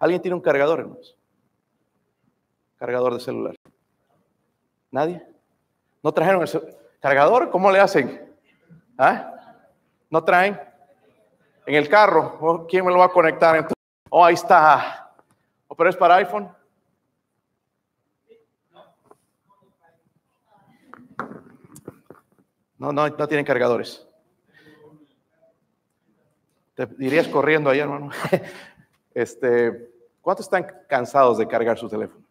¿Alguien tiene un cargador, hermanos? Cargador de celular. ¿Nadie? ¿No trajeron el cargador? ¿Cómo le hacen? ¿Ah? ¿No traen? En el carro. ¿Quién me lo va a conectar? Oh, ahí está. ¿O pero es para iPhone? No, no, no tienen cargadores. Te dirías corriendo ahí, hermano. Este, ¿cuántos están cansados de cargar su teléfono?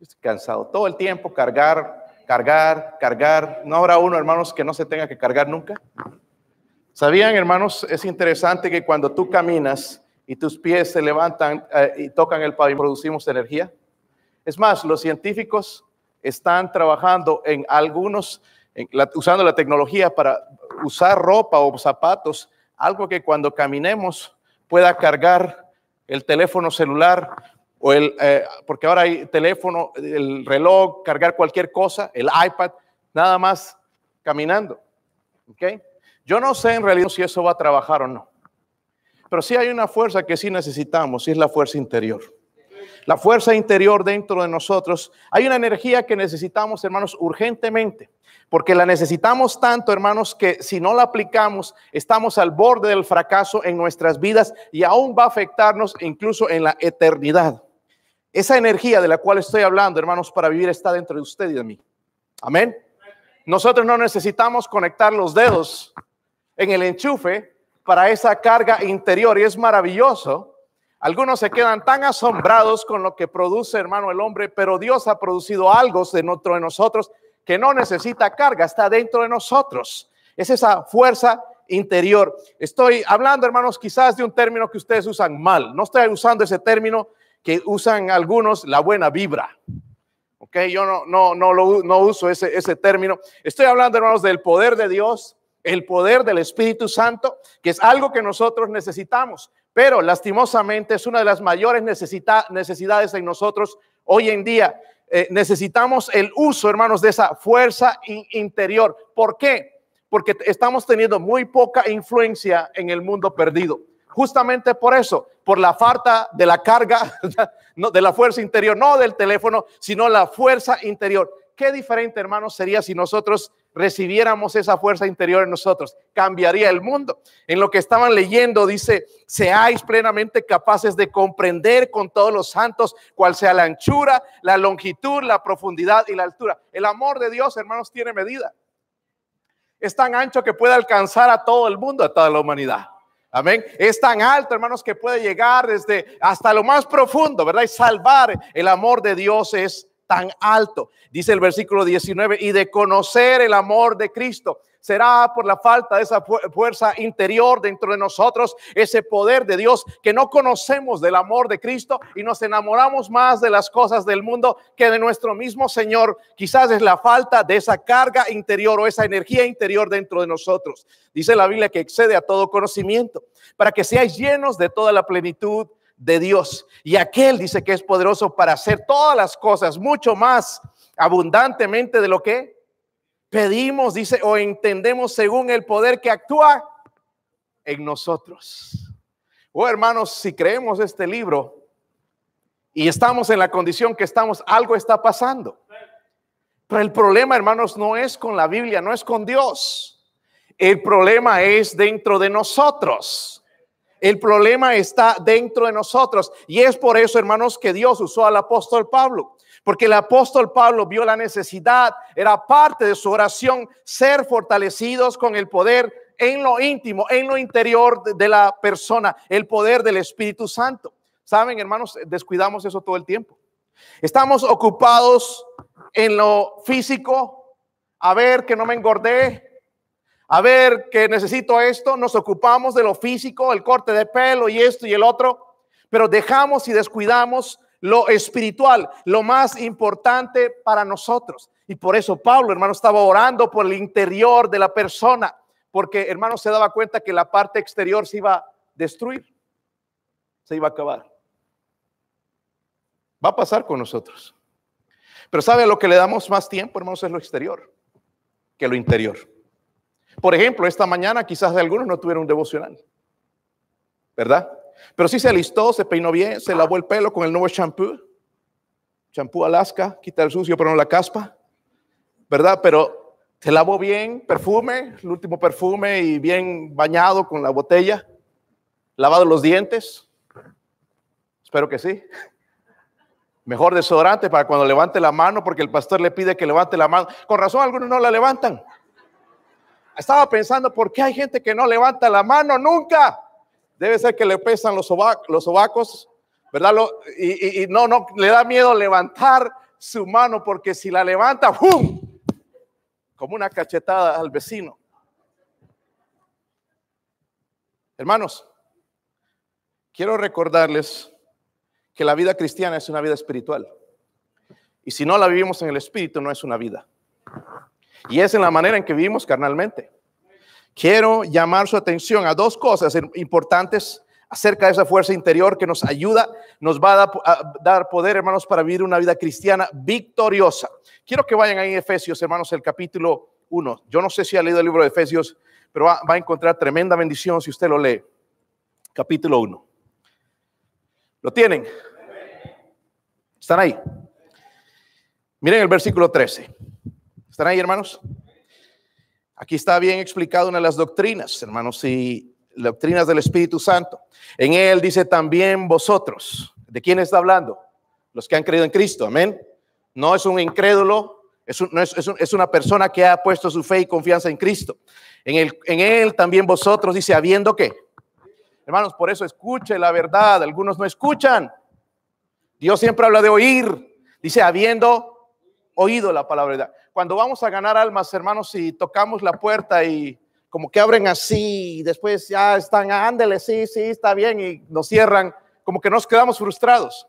Estoy cansado. Todo el tiempo cargar, cargar, cargar. No habrá uno, hermanos, que no se tenga que cargar nunca. ¿Sabían, hermanos? Es interesante que cuando tú caminas y tus pies se levantan eh, y tocan el pavimento, producimos energía. Es más, los científicos están trabajando en algunos usando la tecnología para usar ropa o zapatos, algo que cuando caminemos pueda cargar el teléfono celular o el, eh, porque ahora hay teléfono, el reloj, cargar cualquier cosa, el iPad, nada más caminando. ¿ok? Yo no sé en realidad si eso va a trabajar o no, pero sí hay una fuerza que sí necesitamos y es la fuerza interior. La fuerza interior dentro de nosotros. Hay una energía que necesitamos, hermanos, urgentemente porque la necesitamos tanto, hermanos, que si no la aplicamos, estamos al borde del fracaso en nuestras vidas y aún va a afectarnos incluso en la eternidad. Esa energía de la cual estoy hablando, hermanos, para vivir está dentro de usted y de mí. Amén. Nosotros no necesitamos conectar los dedos en el enchufe para esa carga interior y es maravilloso. Algunos se quedan tan asombrados con lo que produce, hermano, el hombre, pero Dios ha producido algo dentro de nosotros que no necesita carga, está dentro de nosotros. Es esa fuerza interior. Estoy hablando, hermanos, quizás de un término que ustedes usan mal. No estoy usando ese término que usan algunos, la buena vibra. Ok, yo no, no, no, lo, no uso ese, ese término. Estoy hablando, hermanos, del poder de Dios, el poder del Espíritu Santo, que es algo que nosotros necesitamos. Pero lastimosamente es una de las mayores necesidades en nosotros hoy en día. Eh, necesitamos el uso, hermanos, de esa fuerza interior. ¿Por qué? Porque estamos teniendo muy poca influencia en el mundo perdido. Justamente por eso, por la falta de la carga, de la fuerza interior, no del teléfono, sino la fuerza interior. Qué diferente, hermanos, sería si nosotros recibiéramos esa fuerza interior en nosotros, cambiaría el mundo. En lo que estaban leyendo dice, seáis plenamente capaces de comprender con todos los santos cuál sea la anchura, la longitud, la profundidad y la altura. El amor de Dios, hermanos, tiene medida. Es tan ancho que puede alcanzar a todo el mundo, a toda la humanidad. Amén. Es tan alto, hermanos, que puede llegar desde hasta lo más profundo, ¿verdad? Y salvar. El amor de Dios es tan alto. Dice el versículo 19, y de conocer el amor de Cristo. Será por la falta de esa fuerza interior dentro de nosotros, ese poder de Dios que no conocemos del amor de Cristo y nos enamoramos más de las cosas del mundo que de nuestro mismo Señor. Quizás es la falta de esa carga interior o esa energía interior dentro de nosotros. Dice la Biblia que excede a todo conocimiento, para que seáis llenos de toda la plenitud de Dios. Y aquel dice que es poderoso para hacer todas las cosas mucho más abundantemente de lo que pedimos, dice, o entendemos según el poder que actúa en nosotros. Oh, hermanos, si creemos este libro y estamos en la condición que estamos, algo está pasando. Pero el problema, hermanos, no es con la Biblia, no es con Dios. El problema es dentro de nosotros. El problema está dentro de nosotros. Y es por eso, hermanos, que Dios usó al apóstol Pablo. Porque el apóstol Pablo vio la necesidad, era parte de su oración, ser fortalecidos con el poder en lo íntimo, en lo interior de la persona, el poder del Espíritu Santo. Saben, hermanos, descuidamos eso todo el tiempo. Estamos ocupados en lo físico, a ver que no me engordé, a ver que necesito esto, nos ocupamos de lo físico, el corte de pelo y esto y el otro, pero dejamos y descuidamos lo espiritual, lo más importante para nosotros. Y por eso Pablo, hermano, estaba orando por el interior de la persona, porque hermano se daba cuenta que la parte exterior se iba a destruir, se iba a acabar. Va a pasar con nosotros. Pero ¿sabe a lo que le damos más tiempo, hermanos? Es lo exterior que lo interior. Por ejemplo, esta mañana quizás de algunos no tuvieron un devocional, ¿verdad? Pero sí se alistó, se peinó bien, se lavó el pelo con el nuevo shampoo. Shampoo Alaska, quita el sucio pero no la caspa. ¿Verdad? Pero se lavó bien, perfume, el último perfume y bien bañado con la botella. Lavado los dientes. Espero que sí. Mejor desodorante para cuando levante la mano, porque el pastor le pide que levante la mano. Con razón, algunos no la levantan. Estaba pensando, ¿por qué hay gente que no levanta la mano nunca? Debe ser que le pesan los, sobacos, ¿verdad? y, no, no, le da miedo levantar su mano porque si la levanta, ¡pum! Como una cachetada al vecino. Hermanos, quiero recordarles que la vida cristiana es una vida espiritual. Y si no la vivimos en el espíritu, no es una vida. Y es en la manera en que vivimos carnalmente. Quiero llamar su atención a dos cosas importantes acerca de esa fuerza interior que nos ayuda, nos va a dar poder, hermanos, para vivir una vida cristiana victoriosa. Quiero que vayan ahí Efesios, hermanos, el capítulo 1. Yo no sé si ha leído el libro de Efesios, pero va, va a encontrar tremenda bendición si usted lo lee. Capítulo 1. ¿Lo tienen? ¿Están ahí? Miren el versículo 13. ¿Están ahí, hermanos? Aquí está bien explicado una de las doctrinas, hermanos, y doctrinas del Espíritu Santo. En él dice también vosotros. ¿De quién está hablando? Los que han creído en Cristo, amén. No es un incrédulo, es, una persona que ha puesto su fe y confianza en Cristo. En, él también vosotros dice, habiendo que. Hermanos, por eso escuche la verdad. Algunos no escuchan. Dios siempre habla de oír. Dice, habiendo oído la palabra Cuando vamos a ganar almas, hermanos, y tocamos la puerta y como que abren así, y después ya están, ándele, sí, sí, está bien, y nos cierran, como que nos quedamos frustrados.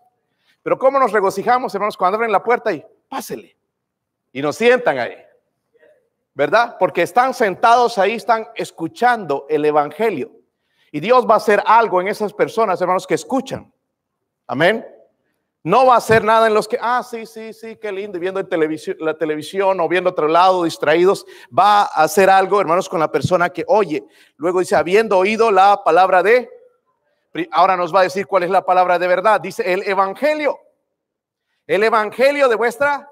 Pero ¿cómo nos regocijamos, hermanos, cuando abren la puerta y pásele? Y nos sientan ahí. ¿Verdad? Porque están sentados ahí, están escuchando el Evangelio. Y Dios va a hacer algo en esas personas, hermanos, que escuchan. Amén. No va a hacer nada en los que, ah, sí, sí, sí, qué lindo, viendo la televisión o viendo otro lado, distraídos. Va a hacer algo, hermanos, con la persona que oye. Luego dice, habiendo oído la palabra de, ahora nos va a decir cuál es la palabra de verdad. Dice el evangelio. El evangelio de vuestra,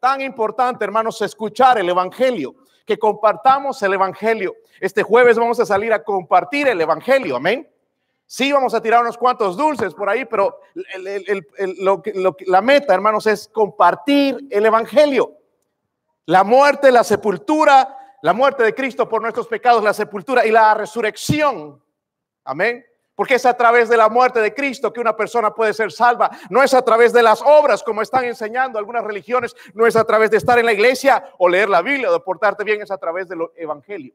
tan importante, hermanos, escuchar el evangelio, que compartamos el evangelio. Este jueves vamos a salir a compartir el evangelio, amén. Sí, vamos a tirar unos cuantos dulces por ahí, pero la meta, hermanos, es compartir el Evangelio. La muerte, la sepultura, la muerte de Cristo por nuestros pecados, la sepultura y la resurrección. Amén. Porque es a través de la muerte de Cristo que una persona puede ser salva. No es a través de las obras, como están enseñando algunas religiones. No es a través de estar en la iglesia o leer la Biblia o de portarte bien. Es a través del Evangelio.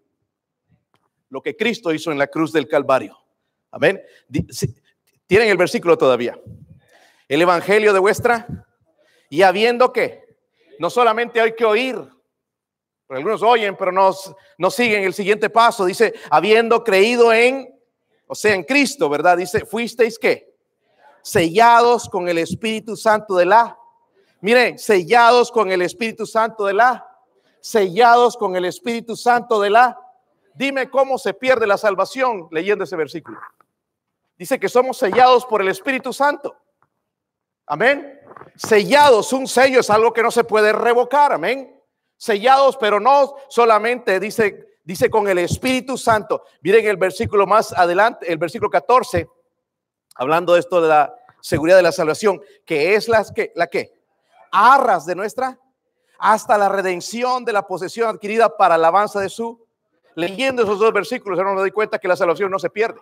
Lo que Cristo hizo en la cruz del Calvario. Tienen el versículo todavía. El evangelio de vuestra. Y habiendo que, no solamente hay que oír, algunos oyen, pero no, no siguen el siguiente paso. Dice, habiendo creído en, o sea, en Cristo, ¿verdad? Dice, fuisteis que sellados con el Espíritu Santo de la. Miren, sellados con el Espíritu Santo de la. Sellados con el Espíritu Santo de la. Dime cómo se pierde la salvación leyendo ese versículo. Dice que somos sellados por el Espíritu Santo. Amén. Sellados, un sello es algo que no se puede revocar. Amén. Sellados, pero no solamente dice, dice con el Espíritu Santo. Miren el versículo más adelante, el versículo 14, hablando de esto de la seguridad de la salvación, que es las que, la que, arras de nuestra, hasta la redención de la posesión adquirida para alabanza de su. Leyendo esos dos versículos, no me doy cuenta que la salvación no se pierde.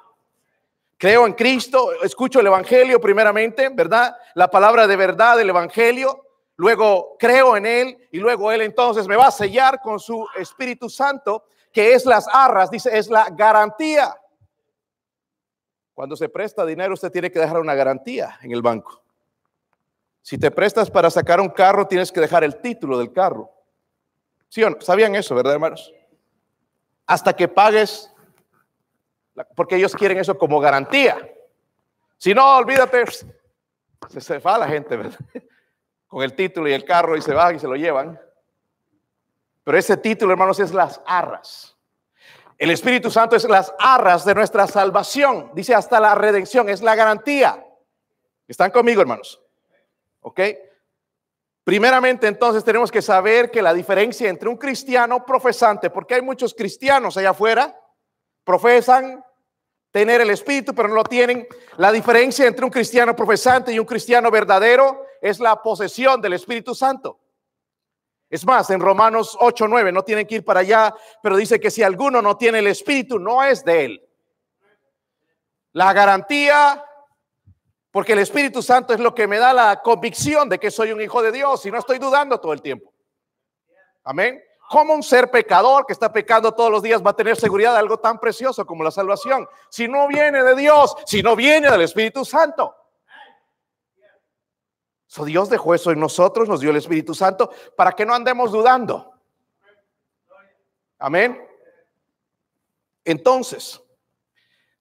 Creo en Cristo, escucho el Evangelio primeramente, ¿verdad? La palabra de verdad del Evangelio. Luego creo en Él y luego Él entonces me va a sellar con su Espíritu Santo, que es las arras, dice, es la garantía. Cuando se presta dinero, usted tiene que dejar una garantía en el banco. Si te prestas para sacar un carro, tienes que dejar el título del carro. ¿Sí o no? ¿Sabían eso, verdad, hermanos? Hasta que pagues porque ellos quieren eso como garantía. Si no, olvídate, se, se va la gente, ¿verdad? Con el título y el carro y se van y se lo llevan. Pero ese título, hermanos, es las arras. El Espíritu Santo es las arras de nuestra salvación. Dice hasta la redención, es la garantía. ¿Están conmigo, hermanos? ¿Ok? Primeramente, entonces tenemos que saber que la diferencia entre un cristiano profesante, porque hay muchos cristianos allá afuera, profesan tener el Espíritu, pero no lo tienen. La diferencia entre un cristiano profesante y un cristiano verdadero es la posesión del Espíritu Santo. Es más, en Romanos 8, 9, no tienen que ir para allá, pero dice que si alguno no tiene el Espíritu, no es de él. La garantía porque el Espíritu Santo es lo que me da la convicción de que soy un hijo de Dios y no estoy dudando todo el tiempo. Amén. ¿Cómo un ser pecador que está pecando todos los días va a tener seguridad de algo tan precioso como la salvación? Si no viene de Dios, si no viene del Espíritu Santo. So Dios dejó eso en nosotros, nos dio el Espíritu Santo para que no andemos dudando. Amén. Entonces,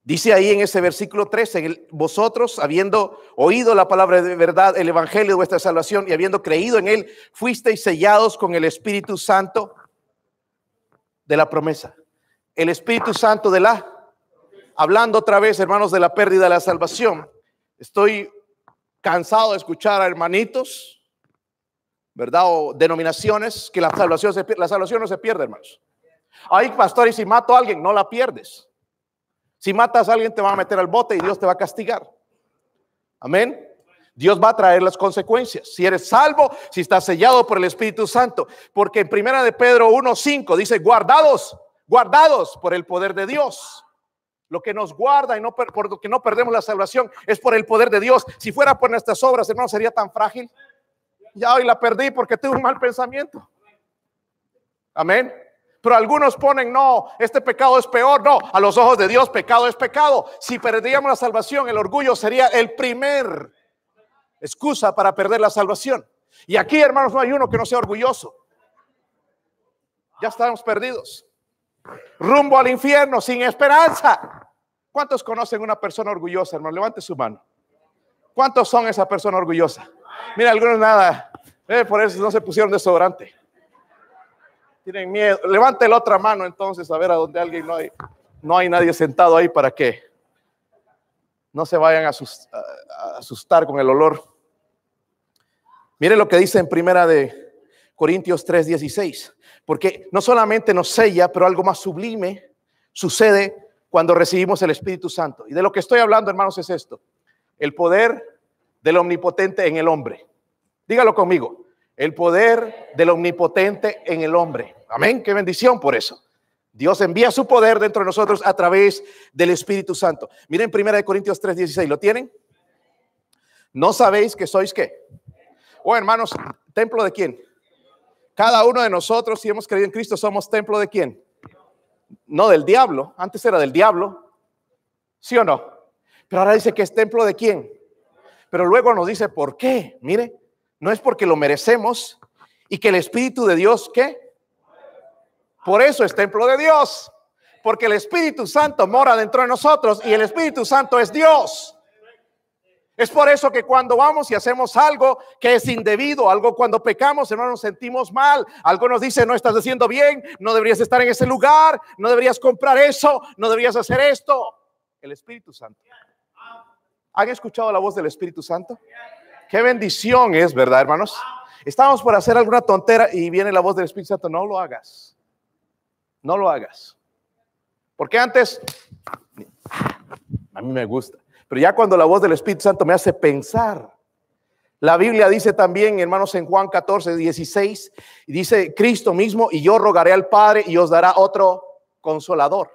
Dice ahí en ese versículo 13, vosotros habiendo oído la palabra de verdad, el evangelio de vuestra salvación y habiendo creído en él, fuisteis sellados con el Espíritu Santo de la promesa. El Espíritu Santo de la, hablando otra vez, hermanos, de la pérdida de la salvación. Estoy cansado de escuchar a hermanitos, ¿verdad? O denominaciones que la salvación, la salvación no se pierde, hermanos. Hay pastores, si mato a alguien, no la pierdes. Si matas a alguien, te va a meter al bote y Dios te va a castigar. Amén. Dios va a traer las consecuencias. Si eres salvo, si estás sellado por el Espíritu Santo. Porque en primera de Pedro 1.5 dice, guardados, guardados por el poder de Dios. Lo que nos guarda y no por lo que no perdemos la salvación es por el poder de Dios. Si fuera por nuestras obras, hermano, sería tan frágil. Ya hoy la perdí porque tuve un mal pensamiento. Amén. Pero algunos ponen, no, este pecado es peor. No, a los ojos de Dios pecado es pecado. Si perdíamos la salvación, el orgullo sería el primer excusa para perder la salvación. Y aquí, hermanos, no hay uno que no sea orgulloso. Ya estamos perdidos. Rumbo al infierno, sin esperanza. ¿Cuántos conocen una persona orgullosa, hermano? Levante su mano. ¿Cuántos son esa persona orgullosa? Mira, algunos nada. Eh, por eso no se pusieron desodorante. Tienen miedo. Levante la otra mano entonces a ver a dónde alguien no hay. No hay nadie sentado ahí para que no se vayan a asustar con el olor. Mire lo que dice en primera de Corintios 3:16, porque no solamente nos sella, pero algo más sublime sucede cuando recibimos el Espíritu Santo. Y de lo que estoy hablando, hermanos, es esto: el poder del omnipotente en el hombre. Dígalo conmigo el poder del omnipotente en el hombre. Amén, qué bendición por eso. Dios envía su poder dentro de nosotros a través del Espíritu Santo. Miren 1 Corintios 3:16, ¿lo tienen? ¿No sabéis que sois qué? Oh, hermanos, templo de quién? Cada uno de nosotros, si hemos creído en Cristo, somos templo de quién? No del diablo, antes era del diablo. ¿Sí o no? Pero ahora dice que es templo de quién? Pero luego nos dice por qué. Mire, no es porque lo merecemos y que el Espíritu de Dios, ¿qué? Por eso es templo de Dios, porque el Espíritu Santo mora dentro de nosotros y el Espíritu Santo es Dios. Es por eso que cuando vamos y hacemos algo que es indebido, algo cuando pecamos, hermano, nos sentimos mal. Algo nos dice, no estás haciendo bien, no deberías estar en ese lugar, no deberías comprar eso, no deberías hacer esto. El Espíritu Santo. ¿Han escuchado la voz del Espíritu Santo? Qué bendición es, ¿verdad, hermanos? Estamos por hacer alguna tontera y viene la voz del Espíritu Santo. No lo hagas. No lo hagas. Porque antes, a mí me gusta. Pero ya cuando la voz del Espíritu Santo me hace pensar. La Biblia dice también, hermanos, en Juan 14, 16, y dice Cristo mismo, y yo rogaré al Padre y os dará otro consolador.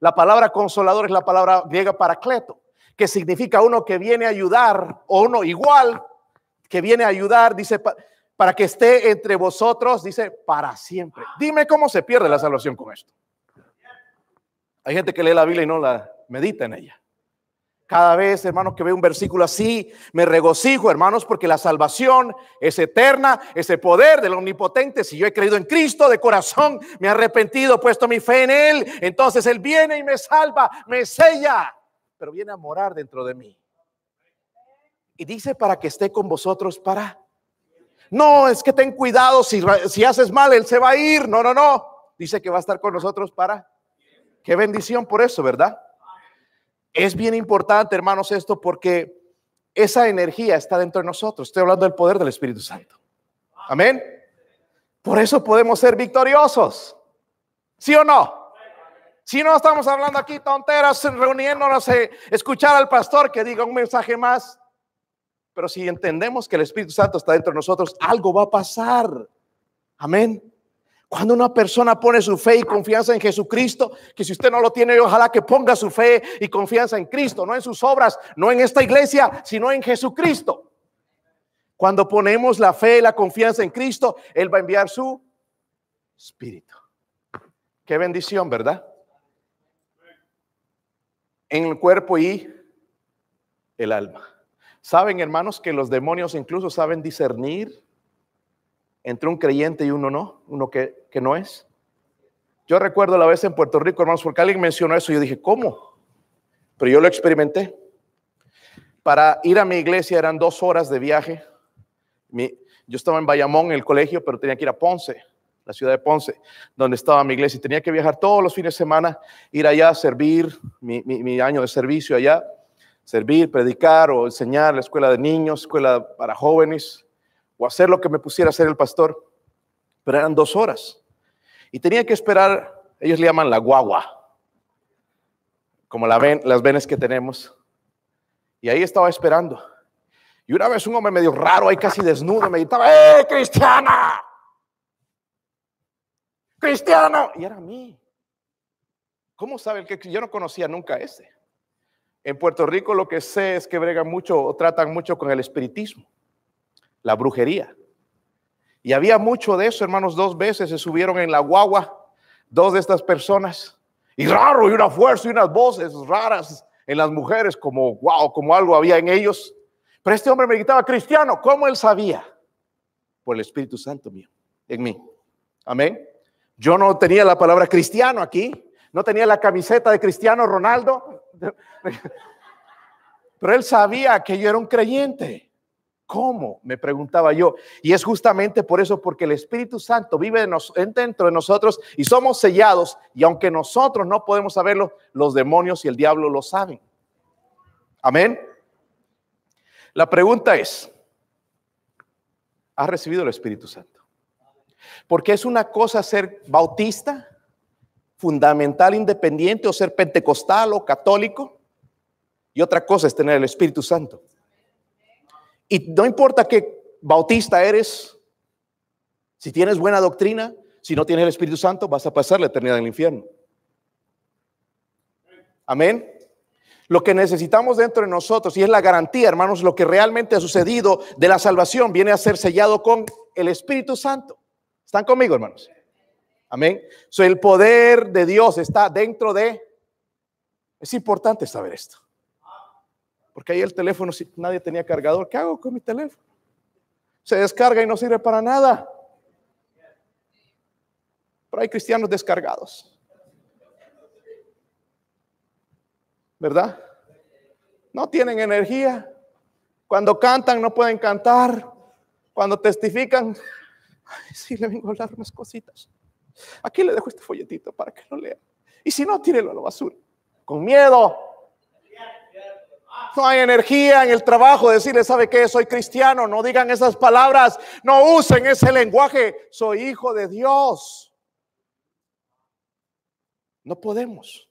La palabra consolador es la palabra griega paracleto que significa uno que viene a ayudar, o uno igual que viene a ayudar, dice, para que esté entre vosotros, dice, para siempre. Dime cómo se pierde la salvación con esto. Hay gente que lee la Biblia y no la medita en ella. Cada vez, hermanos, que veo un versículo así, me regocijo, hermanos, porque la salvación es eterna, ese poder del omnipotente. Si yo he creído en Cristo de corazón, me he arrepentido, puesto mi fe en Él, entonces Él viene y me salva, me sella pero viene a morar dentro de mí. Y dice para que esté con vosotros para. No, es que ten cuidado, si, si haces mal, Él se va a ir. No, no, no. Dice que va a estar con nosotros para. Qué bendición por eso, ¿verdad? Es bien importante, hermanos, esto porque esa energía está dentro de nosotros. Estoy hablando del poder del Espíritu Santo. Amén. Por eso podemos ser victoriosos. ¿Sí o no? Si no estamos hablando aquí tonteras, reuniéndonos, a escuchar al pastor que diga un mensaje más. Pero si entendemos que el Espíritu Santo está dentro de nosotros, algo va a pasar. Amén. Cuando una persona pone su fe y confianza en Jesucristo, que si usted no lo tiene, ojalá que ponga su fe y confianza en Cristo, no en sus obras, no en esta iglesia, sino en Jesucristo. Cuando ponemos la fe y la confianza en Cristo, Él va a enviar su Espíritu. Qué bendición, ¿verdad? En el cuerpo y el alma. ¿Saben, hermanos, que los demonios incluso saben discernir entre un creyente y uno no, uno que, que no es. Yo recuerdo la vez en Puerto Rico, hermanos, porque alguien mencionó eso, yo dije, ¿cómo? Pero yo lo experimenté. Para ir a mi iglesia eran dos horas de viaje. yo estaba en Bayamón, en el colegio, pero tenía que ir a Ponce, la ciudad de Ponce, donde estaba mi iglesia. Y tenía que viajar todos los fines de semana, ir allá a servir mi, año de servicio allá, servir, predicar o enseñar la escuela de niños, escuela para jóvenes o hacer lo que me pusiera a hacer el pastor, pero eran dos horas. Y tenía que esperar, ellos le llaman la guagua, como la ven, las venes que tenemos. Y ahí estaba esperando. Y una vez un hombre medio raro, ahí casi desnudo, me gritaba, ¡eh, cristiana! ¡Cristiano! Y era a mí. ¿Cómo sabe el que yo no conocía nunca ese? En Puerto Rico lo que sé es que bregan mucho o tratan mucho con el espiritismo la brujería. Y había mucho de eso, hermanos, dos veces se subieron en la guagua dos de estas personas. Y raro, y una fuerza y unas voces raras en las mujeres, como wow, como algo había en ellos. Pero este hombre me gritaba, cristiano, ¿cómo él sabía? Por el Espíritu Santo mío, en mí. Amén. Yo no tenía la palabra cristiano aquí, no tenía la camiseta de Cristiano Ronaldo, pero él sabía que yo era un creyente. ¿Cómo? Me preguntaba yo. Y es justamente por eso, porque el Espíritu Santo vive dentro de nosotros y somos sellados. Y aunque nosotros no podemos saberlo, los demonios y el diablo lo saben. Amén. La pregunta es, ¿has recibido el Espíritu Santo? Porque es una cosa ser bautista, fundamental, independiente, o ser pentecostal o católico. Y otra cosa es tener el Espíritu Santo. Y no importa qué bautista eres, si tienes buena doctrina, si no tienes el Espíritu Santo, vas a pasar la eternidad en el infierno. Amén. Lo que necesitamos dentro de nosotros, y es la garantía, hermanos, lo que realmente ha sucedido de la salvación, viene a ser sellado con el Espíritu Santo. ¿Están conmigo, hermanos? Amén. So, el poder de Dios está dentro de... Es importante saber esto. Porque ahí el teléfono, si nadie tenía cargador, ¿qué hago con mi teléfono? Se descarga y no sirve para nada. Pero hay cristianos descargados. ¿Verdad? No tienen energía. Cuando cantan no pueden cantar. Cuando testifican, ay, le vengo a hablar unas cositas. Aquí le dejo este folletito para que lo lea. Y si no, tírelo a la basura. Con miedo. No hay energía en el trabajo decirle, ¿sabe qué? Soy cristiano. No digan esas palabras. No usen ese lenguaje. Soy hijo de Dios. No podemos.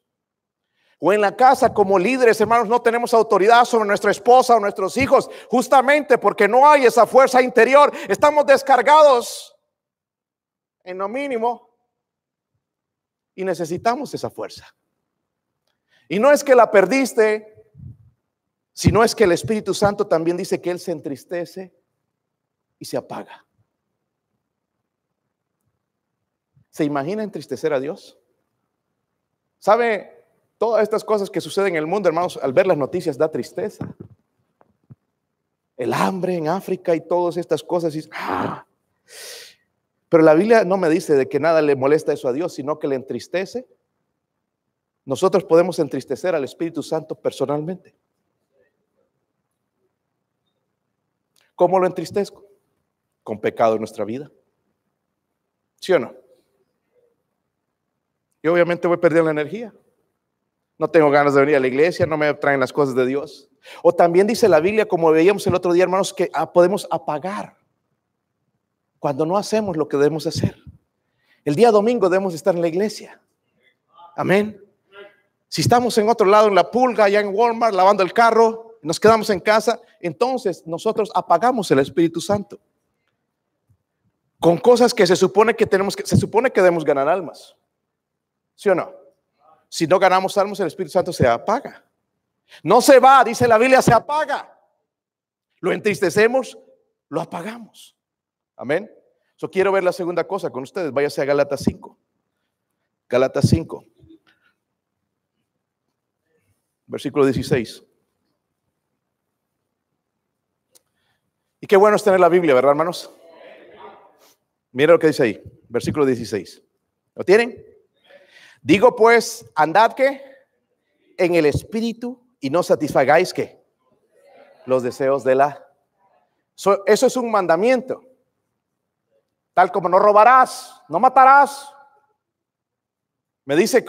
O en la casa como líderes, hermanos, no tenemos autoridad sobre nuestra esposa o nuestros hijos, justamente porque no hay esa fuerza interior. Estamos descargados en lo mínimo y necesitamos esa fuerza. Y no es que la perdiste, si no es que el Espíritu Santo también dice que Él se entristece y se apaga. ¿Se imagina entristecer a Dios? ¿Sabe? Todas estas cosas que suceden en el mundo, hermanos, al ver las noticias da tristeza. El hambre en África y todas estas cosas. ¡ah! Pero la Biblia no me dice de que nada le molesta eso a Dios, sino que le entristece. Nosotros podemos entristecer al Espíritu Santo personalmente. ¿Cómo lo entristezco? Con pecado en nuestra vida. ¿Sí o no? Y obviamente voy perdiendo la energía. No tengo ganas de venir a la iglesia, no me traen las cosas de Dios. O también dice la Biblia, como veíamos el otro día, hermanos, que ah, podemos apagar cuando no hacemos lo que debemos hacer. El día domingo debemos estar en la iglesia. Amén. Si estamos en otro lado, en la pulga, allá en Walmart, lavando el carro, nos quedamos en casa, entonces nosotros apagamos el Espíritu Santo. Con cosas que se supone que tenemos que, se supone que debemos ganar almas. ¿Sí o no? Si no ganamos almas, el Espíritu Santo se apaga. No se va, dice la Biblia, se apaga. Lo entristecemos, lo apagamos. Amén. Yo quiero ver la segunda cosa con ustedes. Váyase a Galatas 5. Galatas 5. Versículo 16. Y qué bueno es tener la Biblia, ¿verdad, hermanos? Mira lo que dice ahí, versículo 16. ¿Lo tienen? Digo pues, andad que en el espíritu y no satisfagáis que los deseos de la. eso es un mandamiento. Tal como no robarás, no matarás. Me dice,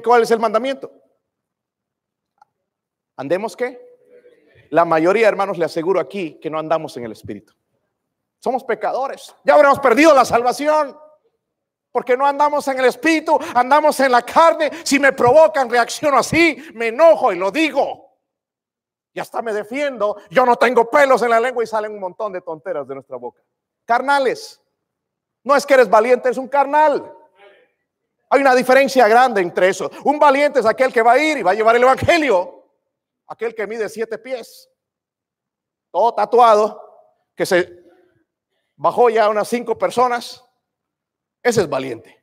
¿cuál es el mandamiento? ¿Andemos qué? La mayoría, hermanos, le aseguro aquí que no andamos en el Espíritu. Somos pecadores. Ya habremos perdido la salvación. Porque no andamos en el espíritu, andamos en la carne. Si me provocan, reacciono así, me enojo y lo digo. Y hasta me defiendo. Yo no tengo pelos en la lengua y salen un montón de tonteras de nuestra boca. Carnales. No es que eres valiente, es un carnal. Hay una diferencia grande entre eso. Un valiente es aquel que va a ir y va a llevar el evangelio. Aquel que mide siete pies. Todo tatuado. Que se bajó ya unas cinco personas ese es valiente.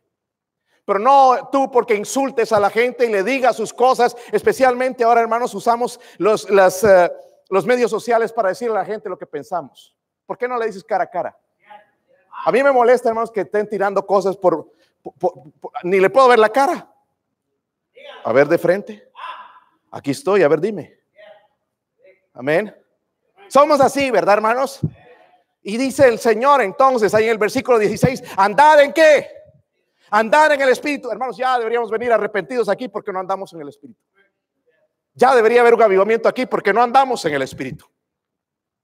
Pero no tú porque insultes a la gente y le digas sus cosas, especialmente ahora hermanos usamos los, eh, los medios sociales para decirle a la gente lo que pensamos. ¿Por qué no le dices cara a cara? A mí me molesta hermanos que estén tirando cosas por, ni le puedo ver la cara. A ver de frente. Aquí estoy, a ver dime. Amén. Somos así, ¿verdad hermanos? Y dice el Señor entonces ahí en el versículo 16, andad en qué? Andar en el Espíritu. Hermanos, ya deberíamos venir arrepentidos aquí porque no andamos en el Espíritu. Ya debería haber un avivamiento aquí porque no andamos en el Espíritu.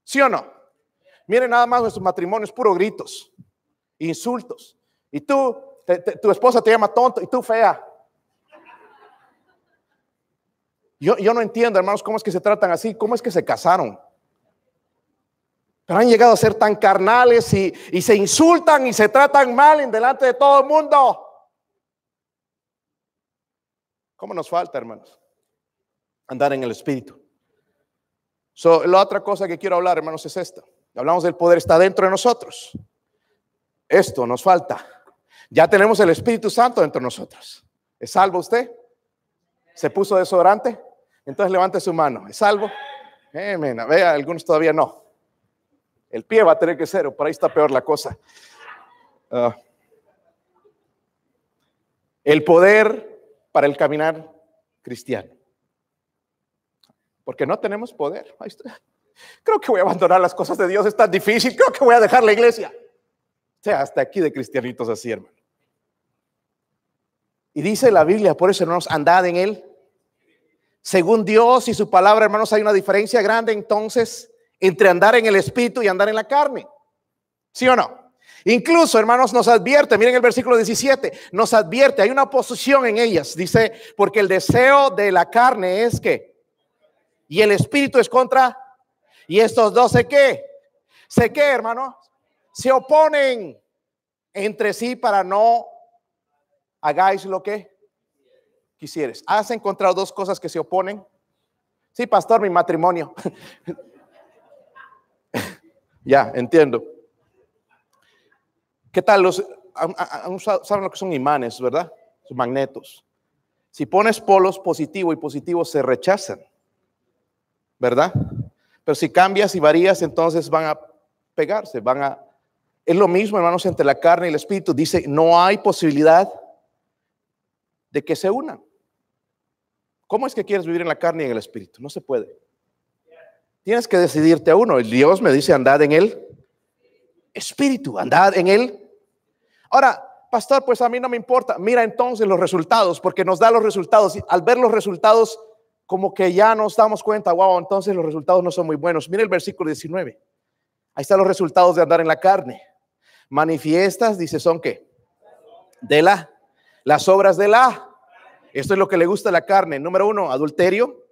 ¿Sí o no? Miren nada más nuestros matrimonios, puro gritos, insultos. Y tú, tu esposa te llama tonto y tú fea. Yo, yo no entiendo, hermanos, cómo es que se tratan así, cómo es que se casaron. Pero han llegado a ser tan carnales y, se insultan y se tratan mal en delante de todo el mundo. ¿Cómo nos falta, hermanos? Andar en el Espíritu. la otra cosa que quiero hablar, hermanos, es esta. Hablamos del poder, está dentro de nosotros. Esto nos falta. Ya tenemos el Espíritu Santo dentro de nosotros. ¿Es salvo usted? ¿Se puso desodorante? Entonces levante su mano. ¿Es salvo? Amén. Vea, algunos todavía no. El pie va a tener que ser, o por ahí está peor la cosa. Ah. el poder para el caminar cristiano. Porque no tenemos poder. Creo que voy a abandonar las cosas de Dios, es tan difícil, creo que voy a dejar la iglesia. O sea, hasta aquí de cristianitos así, hermano. Y dice la Biblia, por eso hermanos, andad en él. Según Dios y su palabra, hermanos, hay una diferencia grande entonces entre andar en el espíritu y andar en la carne. ¿Sí o no? Incluso, hermanos, nos advierte, miren el versículo 17, nos advierte, hay una oposición en ellas. Dice, porque el deseo de la carne es que, y el espíritu es contra, y estos dos se qué, se qué, hermano, se oponen entre sí para no hagáis lo que quisieres. ¿Has encontrado dos cosas que se oponen? Sí, pastor, mi matrimonio. Ya, entiendo. ¿Qué tal? Los, saben lo que son imanes, ¿verdad? Son magnetos. Si pones polos positivo y positivo se rechazan, ¿verdad? Pero si cambias y varías, entonces van a pegarse, van a... Es lo mismo, hermanos, entre la carne y el espíritu. Dice, no hay posibilidad de que se unan. ¿Cómo es que quieres vivir en la carne y en el espíritu? No se puede. Tienes que decidirte a uno. Dios me dice, andad en el espíritu, andad en él. Ahora, pastor, pues a mí no me importa. Mira entonces los resultados, porque nos da los resultados. Al ver los resultados, como que ya nos damos cuenta, wow, entonces los resultados no son muy buenos. Mira el versículo 19. Ahí están los resultados de andar en la carne. Manifiestas, dice, son qué? De la, las obras de la. Esto es lo que le gusta a la carne. Número uno, adulterio,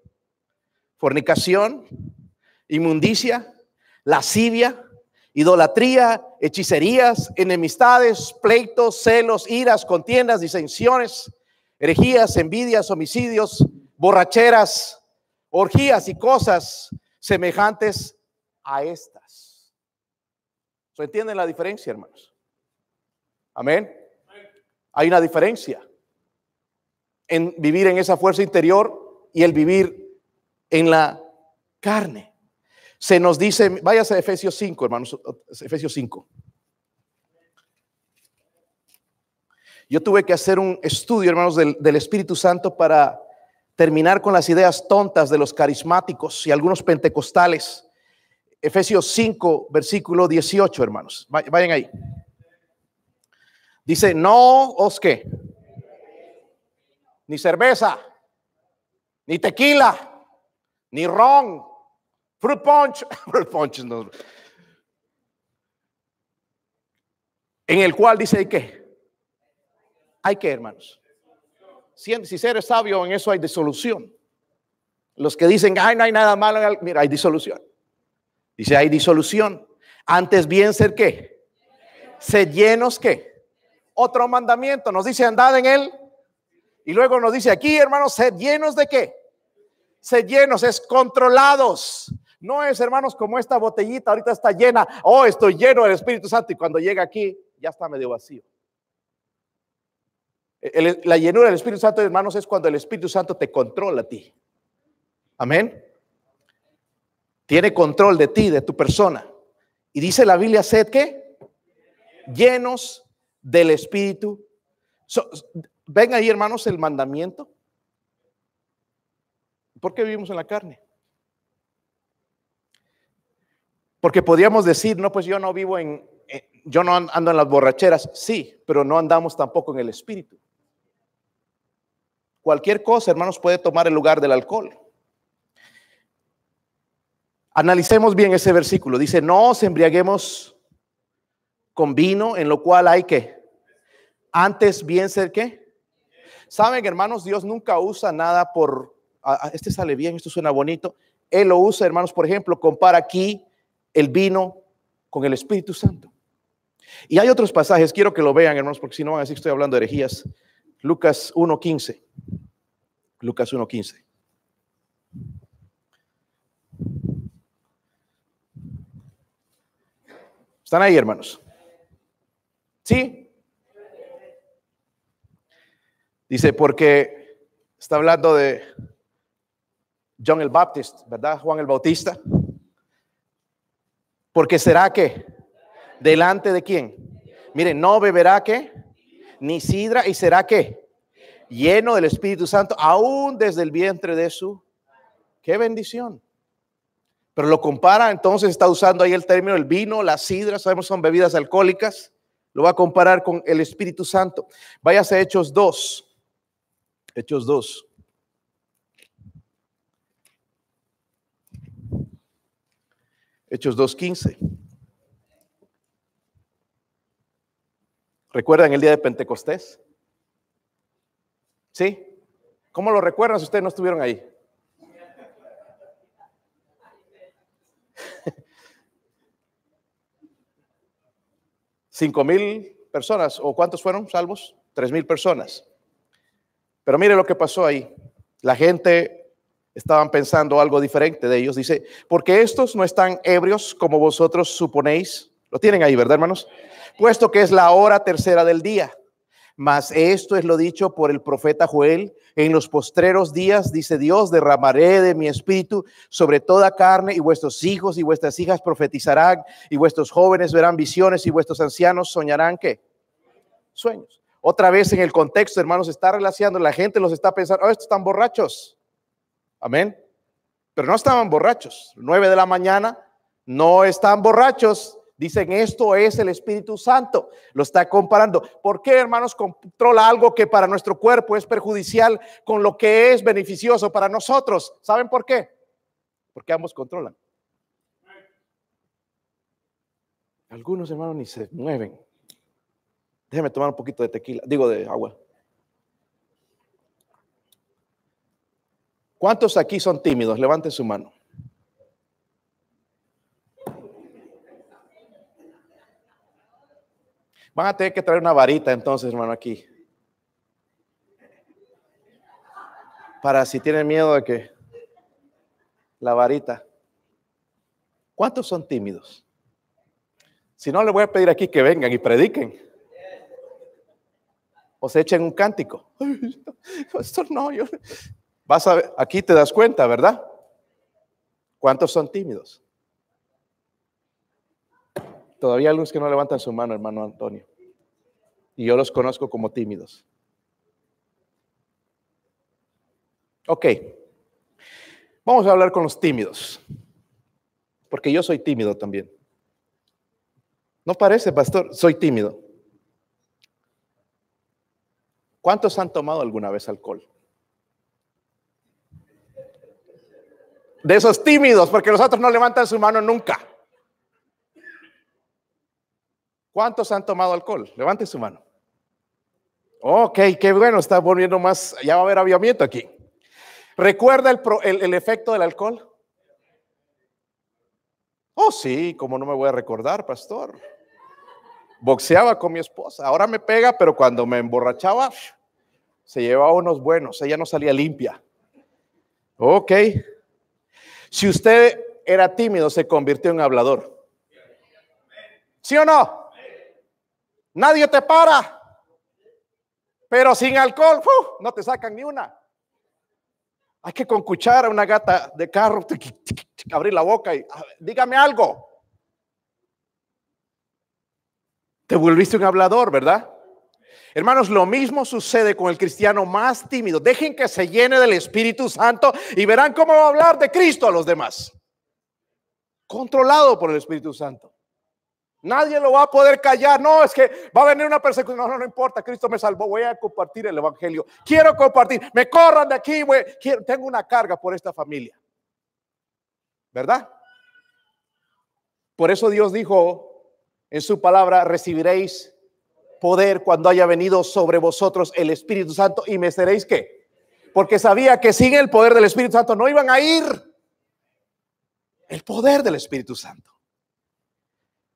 fornicación, inmundicia, lascivia, idolatría, hechicerías, enemistades, pleitos, celos, iras, contiendas, disensiones, herejías, envidias, homicidios, borracheras, orgías y cosas semejantes a estas. ¿Se entienden la diferencia, hermanos? Amén. Hay una diferencia en vivir en esa fuerza interior y el vivir en la carne. Se nos dice, váyase a Efesios 5, hermanos, Efesios 5. Yo tuve que hacer un estudio, hermanos, del, del Espíritu Santo para terminar con las ideas tontas de los carismáticos y algunos pentecostales. Efesios 5, versículo 18, hermanos. Vayan ahí. Dice, no os que, ni cerveza, ni tequila, ni ron, fruit punch, fruit punch no. En el cual dice que hay que, hermanos. Si, si eres sabio, en eso hay disolución. Los que dicen, ay, no hay nada malo, mira, hay disolución. Dice, hay disolución. Antes bien ser qué? Ser llenos qué? Otro mandamiento. Nos dice, andad en él. Y luego nos dice aquí, hermanos, sed llenos de qué? Sed llenos, es controlados. No es, hermanos, como esta botellita ahorita está llena. Oh, estoy lleno del Espíritu Santo. Y cuando llega aquí, ya está medio vacío. la llenura del Espíritu Santo, hermanos, es cuando el Espíritu Santo te controla a ti. Amén. Tiene control de ti, de tu persona. Y dice la Biblia, sed que llenos del Espíritu. ven ahí, hermanos, el mandamiento. ¿Por qué vivimos en la carne? Porque podríamos decir, no, pues yo no vivo en, yo no ando en las borracheras, sí, pero no andamos tampoco en el espíritu. Cualquier cosa, hermanos, puede tomar el lugar del alcohol. Analicemos bien ese versículo. Dice, no os embriaguemos con vino, en lo cual hay que antes bien ser qué. Saben, hermanos, Dios nunca usa nada por, este sale bien, esto suena bonito. Él lo usa, hermanos, por ejemplo, compara aquí el vino con el Espíritu Santo. Y hay otros pasajes, quiero que lo vean, hermanos, porque si no van a decir que estoy hablando de herejías. Lucas 1.15. Lucas 1.15. ¿Están ahí, hermanos? ¿Sí? Dice, porque está hablando de John el Baptist, ¿verdad? Juan el Bautista. Porque será que delante de quién? Mire, no beberá que ni sidra y será que lleno del Espíritu Santo aún desde el vientre de su qué bendición. Pero lo compara, entonces está usando ahí el término el vino, la sidra, sabemos son bebidas alcohólicas. Lo va a comparar con el Espíritu Santo. Váyase a Hechos 2. Hechos 2. Hechos 2.15. ¿Recuerdan el día de Pentecostés? ¿Sí? ¿Cómo lo recuerdan si ustedes no estuvieron ahí? Cinco mil personas, o cuántos fueron salvos? Tres mil personas. Pero mire lo que pasó ahí. La gente estaban pensando algo diferente de ellos. Dice, porque estos no están ebrios como vosotros suponéis. Lo tienen ahí, ¿verdad, hermanos? Puesto que es la hora tercera del día. Mas esto es lo dicho por el profeta Joel. En los postreros días, dice Dios, derramaré de mi espíritu sobre toda carne y vuestros hijos y vuestras hijas profetizarán y vuestros jóvenes verán visiones y vuestros ancianos soñarán qué? Sueños. Otra vez en el contexto, hermanos, está relacionando, la gente los está pensando, oh, estos están borrachos. Amén. Pero no estaban borrachos. Nueve de la mañana, no están borrachos. Dicen, esto es el Espíritu Santo. Lo está comparando. ¿Por qué, hermanos, controla algo que para nuestro cuerpo es perjudicial con lo que es beneficioso para nosotros? ¿Saben por qué? Porque ambos controlan. Algunos, hermanos, ni se mueven. Déjeme tomar un poquito de tequila, digo de agua. ¿Cuántos aquí son tímidos? Levanten su mano. Van a tener que traer una varita entonces, hermano, aquí. Para si tienen miedo de que la varita. ¿Cuántos son tímidos? Si no, le voy a pedir aquí que vengan y prediquen. O se echen un cántico. Esto no, yo. Vas a aquí te das cuenta, ¿verdad? ¿Cuántos son tímidos? Todavía hay algunos que no levantan su mano, hermano Antonio. Y yo los conozco como tímidos. Ok. Vamos a hablar con los tímidos. Porque yo soy tímido también. No parece, pastor, soy tímido. ¿Cuántos han tomado alguna vez alcohol? De esos tímidos, porque los otros no levantan su mano nunca. ¿Cuántos han tomado alcohol? Levante su mano. Ok, qué bueno, está volviendo más, ya va a haber aviamiento aquí. ¿Recuerda el, el, efecto del alcohol? Oh, sí, como no me voy a recordar, pastor. Boxeaba con mi esposa, ahora me pega, pero cuando me emborrachaba, se llevaba unos buenos, ella no salía limpia. Ok. Si usted era tímido, se convirtió en hablador. ¿Sí o no? Nadie te para. Pero sin alcohol, no te sacan ni una. Hay que con cuchara una gata de carro abrir la boca y dígame algo. Te volviste un hablador, ¿verdad? Hermanos, lo mismo sucede con el cristiano más tímido. Dejen que se llene del Espíritu Santo y verán cómo va a hablar de Cristo a los demás. Controlado por el Espíritu Santo. Nadie lo va a poder callar. No, es que va a venir una persecución. No, no, importa. Cristo me salvó. Voy a compartir el Evangelio. Quiero compartir. Me corran de aquí. tengo una carga por esta familia. ¿Verdad? Por eso Dios dijo en su palabra, recibiréis poder cuando haya venido sobre vosotros el Espíritu Santo y me seréis qué? Porque sabía que sin el poder del Espíritu Santo no iban a ir. El poder del Espíritu Santo.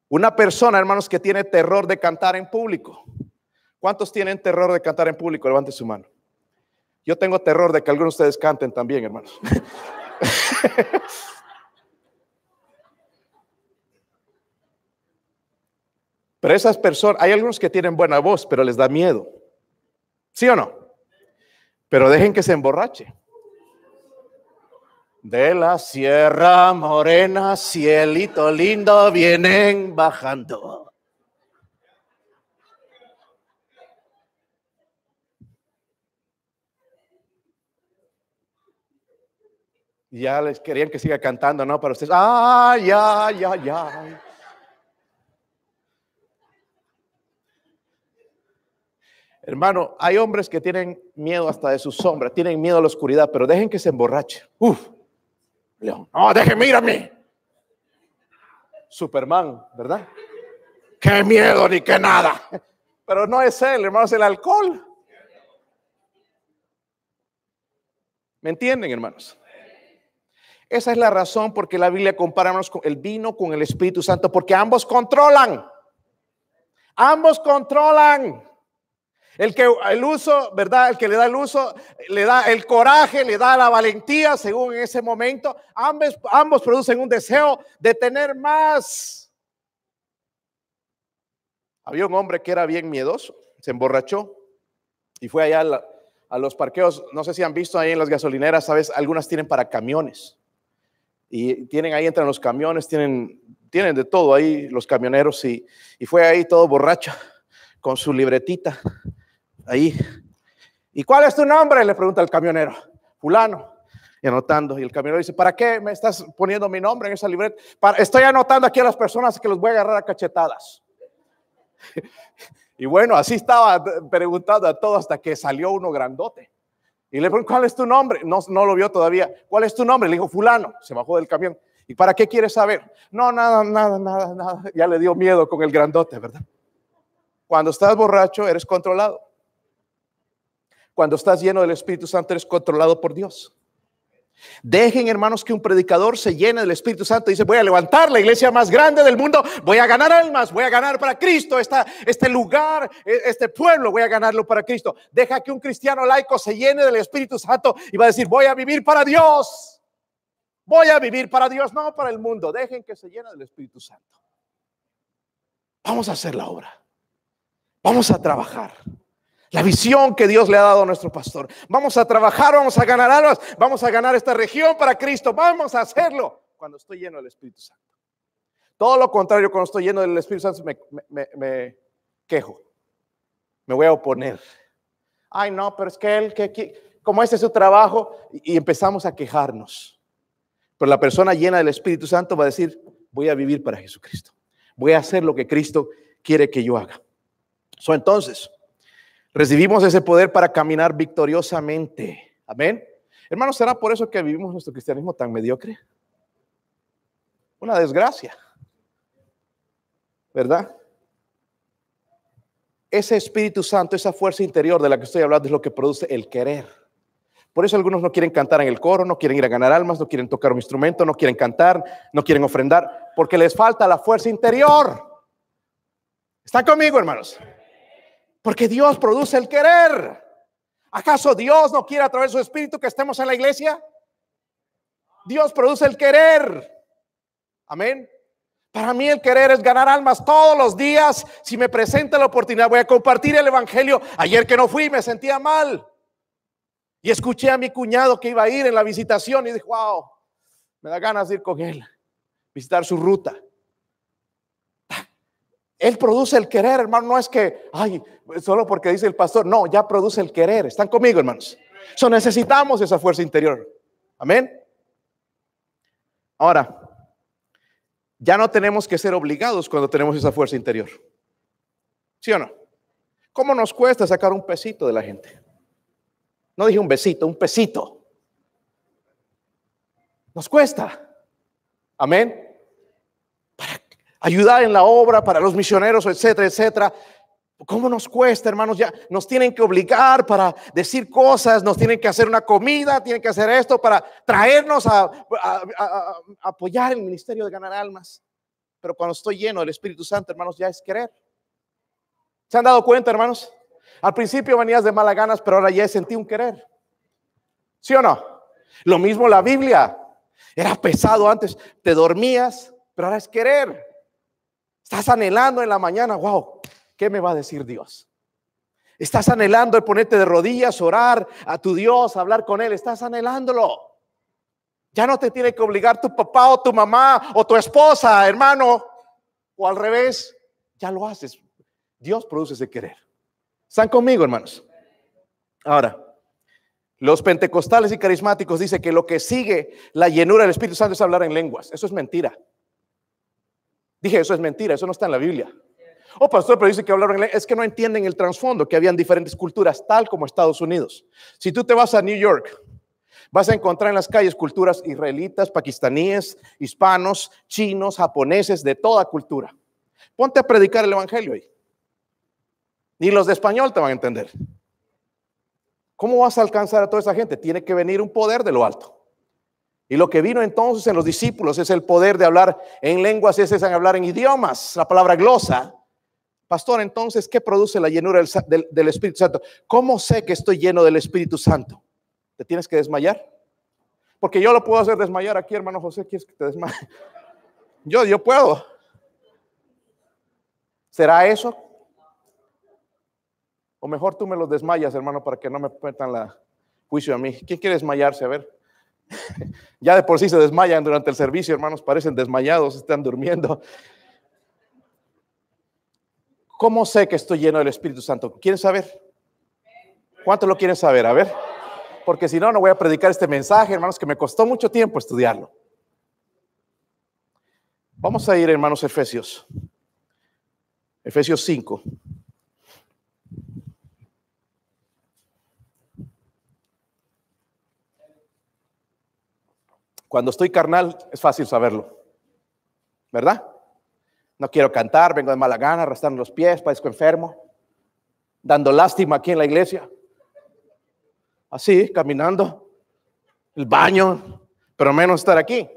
Una persona, hermanos, que tiene terror de cantar en público. ¿Cuántos tienen terror de cantar en público? Levante su mano. Yo tengo terror de que algunos de ustedes canten también, hermanos. Pero esas personas, hay algunos que tienen buena voz, pero les da miedo. ¿Sí o no? Pero dejen que se emborrache de la Sierra Morena, cielito lindo, vienen bajando. Ya les querían que siga cantando, ¿no? Para ustedes, ay, ay, ay, ay. Hermano, hay hombres que tienen miedo hasta de su sombra, tienen miedo a la oscuridad, pero dejen que se emborrache. Uf, León, no, deje, mírame. Superman, ¿verdad? Qué miedo ni qué nada. Pero no es él, hermano, es el alcohol. ¿Me entienden, hermanos? Esa es la razón por que la Biblia compara con el vino con el Espíritu Santo, porque ambos controlan. Ambos controlan. El que el uso, ¿verdad? El que le da el uso, le da el coraje, le da la valentía, según en ese momento. Ambos, ambos producen un deseo de tener más. Había un hombre que era bien miedoso, se emborrachó y fue allá a, los parqueos. No sé si han visto ahí en las gasolineras, sabes, algunas tienen para camiones y tienen ahí entre los camiones, tienen, tienen de todo ahí los camioneros y, y fue ahí todo borracho con su libretita ahí. ¿Y cuál es tu nombre? Le pregunta el camionero. Fulano. y anotando. Y el camionero dice, ¿para qué me estás poniendo mi nombre en esa libreta? estoy anotando aquí a las personas que los voy a agarrar a cachetadas. y bueno, así estaba preguntando a todos hasta que salió uno grandote. Y le pregunto, ¿cuál es tu nombre? No, no lo vio todavía. ¿Cuál es tu nombre? Le dijo, fulano. Se bajó del camión. ¿Y para qué quieres saber? No, nada, nada, nada, nada. Ya le dio miedo con el grandote, ¿verdad? Cuando estás borracho, eres controlado. Cuando estás lleno del Espíritu Santo, eres controlado por Dios. Dejen, hermanos, que un predicador se llene del Espíritu Santo y dice, voy a levantar la iglesia más grande del mundo, voy a ganar almas, voy a ganar para Cristo este lugar, e, este pueblo, voy a ganarlo para Cristo. Deja que un cristiano laico se llene del Espíritu Santo y va a decir, voy a vivir para Dios. Voy a vivir para Dios, no para el mundo. Dejen que se llene del Espíritu Santo. Vamos a hacer la obra. Vamos a trabajar. La visión que Dios le ha dado a nuestro pastor. Vamos a trabajar, vamos a ganar almas, vamos a ganar esta región para Cristo. Vamos a hacerlo cuando estoy lleno del Espíritu Santo. Todo lo contrario, cuando estoy lleno del Espíritu Santo me, quejo. Me voy a oponer. Ay, no, pero es que él, que, como este es su trabajo, y empezamos a quejarnos. Pero la persona llena del Espíritu Santo va a decir, voy a vivir para Jesucristo. Voy a hacer lo que Cristo quiere que yo haga. So, entonces, Recibimos ese poder para caminar victoriosamente. Amén. Hermanos, ¿será por eso que vivimos nuestro cristianismo tan mediocre? Una desgracia. ¿Verdad? Ese Espíritu Santo, esa fuerza interior de la que estoy hablando es lo que produce el querer. Por eso algunos no quieren cantar en el coro, no quieren ir a ganar almas, no quieren tocar un instrumento, no quieren cantar, no quieren ofrendar, porque les falta la fuerza interior. ¿Están conmigo, hermanos? Porque Dios produce el querer. ¿Acaso Dios no quiere a través de su espíritu que estemos en la iglesia? Dios produce el querer. Amén. Para mí el querer es ganar almas todos los días. Si me presenta la oportunidad, voy a compartir el Evangelio. Ayer que no fui, me sentía mal. Y escuché a mi cuñado que iba a ir en la visitación y dije, wow, me da ganas de ir con él, visitar su ruta. Él produce el querer, hermano. No es que, ay, solo porque dice el pastor. No, ya produce el querer. ¿Están conmigo, hermanos? So necesitamos esa fuerza interior. Amén. Ahora, ya no tenemos que ser obligados cuando tenemos esa fuerza interior. ¿Sí o no? ¿Cómo nos cuesta sacar un pesito de la gente? No dije un besito, un pesito. Nos cuesta. Amén ayudar en la obra para los misioneros, etcétera, etcétera. ¿Cómo nos cuesta, hermanos? Ya nos tienen que obligar para decir cosas, nos tienen que hacer una comida, tienen que hacer esto para traernos a, apoyar el ministerio de ganar almas. Pero cuando estoy lleno del Espíritu Santo, hermanos, ya es querer. ¿Se han dado cuenta, hermanos? Al principio venías de malas ganas, pero ahora ya sentí un querer. ¿Sí o no? Lo mismo la Biblia. Era pesado antes, te dormías, pero ahora es querer. Estás anhelando en la mañana, wow, ¿qué me va a decir Dios? Estás anhelando el ponerte de rodillas, orar a tu Dios, hablar con Él. Estás anhelándolo. Ya no te tiene que obligar tu papá o tu mamá o tu esposa, hermano, o al revés. Ya lo haces. Dios produce ese querer. ¿Están conmigo, hermanos? Ahora, los pentecostales y carismáticos dicen que lo que sigue la llenura del Espíritu Santo es hablar en lenguas. Eso es mentira. Dije, eso es mentira, eso no está en la Biblia. Oh, pastor, pero dice que hablaron inglés. Es que no entienden el trasfondo, que habían diferentes culturas, tal como Estados Unidos. Si tú te vas a New York, vas a encontrar en las calles culturas israelitas, pakistaníes, hispanos, chinos, japoneses, de toda cultura. Ponte a predicar el Evangelio ahí. Ni los de español te van a entender. ¿Cómo vas a alcanzar a toda esa gente? Tiene que venir un poder de lo alto. Y lo que vino entonces en los discípulos es el poder de hablar en lenguas, es hablar en idiomas, la palabra glosa. Pastor, entonces, ¿qué produce la llenura del, Espíritu Santo? ¿Cómo sé que estoy lleno del Espíritu Santo? ¿Te tienes que desmayar? Porque yo lo puedo hacer desmayar aquí, hermano José, ¿quieres que te desmaye? Yo, yo puedo. ¿Será eso? O mejor tú me lo desmayas, hermano, para que no me metan la juicio a mí. ¿Quién quiere desmayarse? A ver. ya de por sí se desmayan durante el servicio, hermanos, parecen desmayados, están durmiendo. ¿Cómo sé que estoy lleno del Espíritu Santo? ¿Quieren saber? ¿Cuántos lo quieren saber? A ver. porque si no, no voy a predicar este mensaje, hermanos, que me costó mucho tiempo estudiarlo. Vamos a ir, hermanos, Efesios. Efesios 5. Cuando estoy carnal es fácil saberlo, ¿verdad? No quiero cantar, vengo de mala gana, arrastrando los pies, parezco enfermo, dando lástima aquí en la iglesia. Así, caminando, el baño, pero menos estar aquí.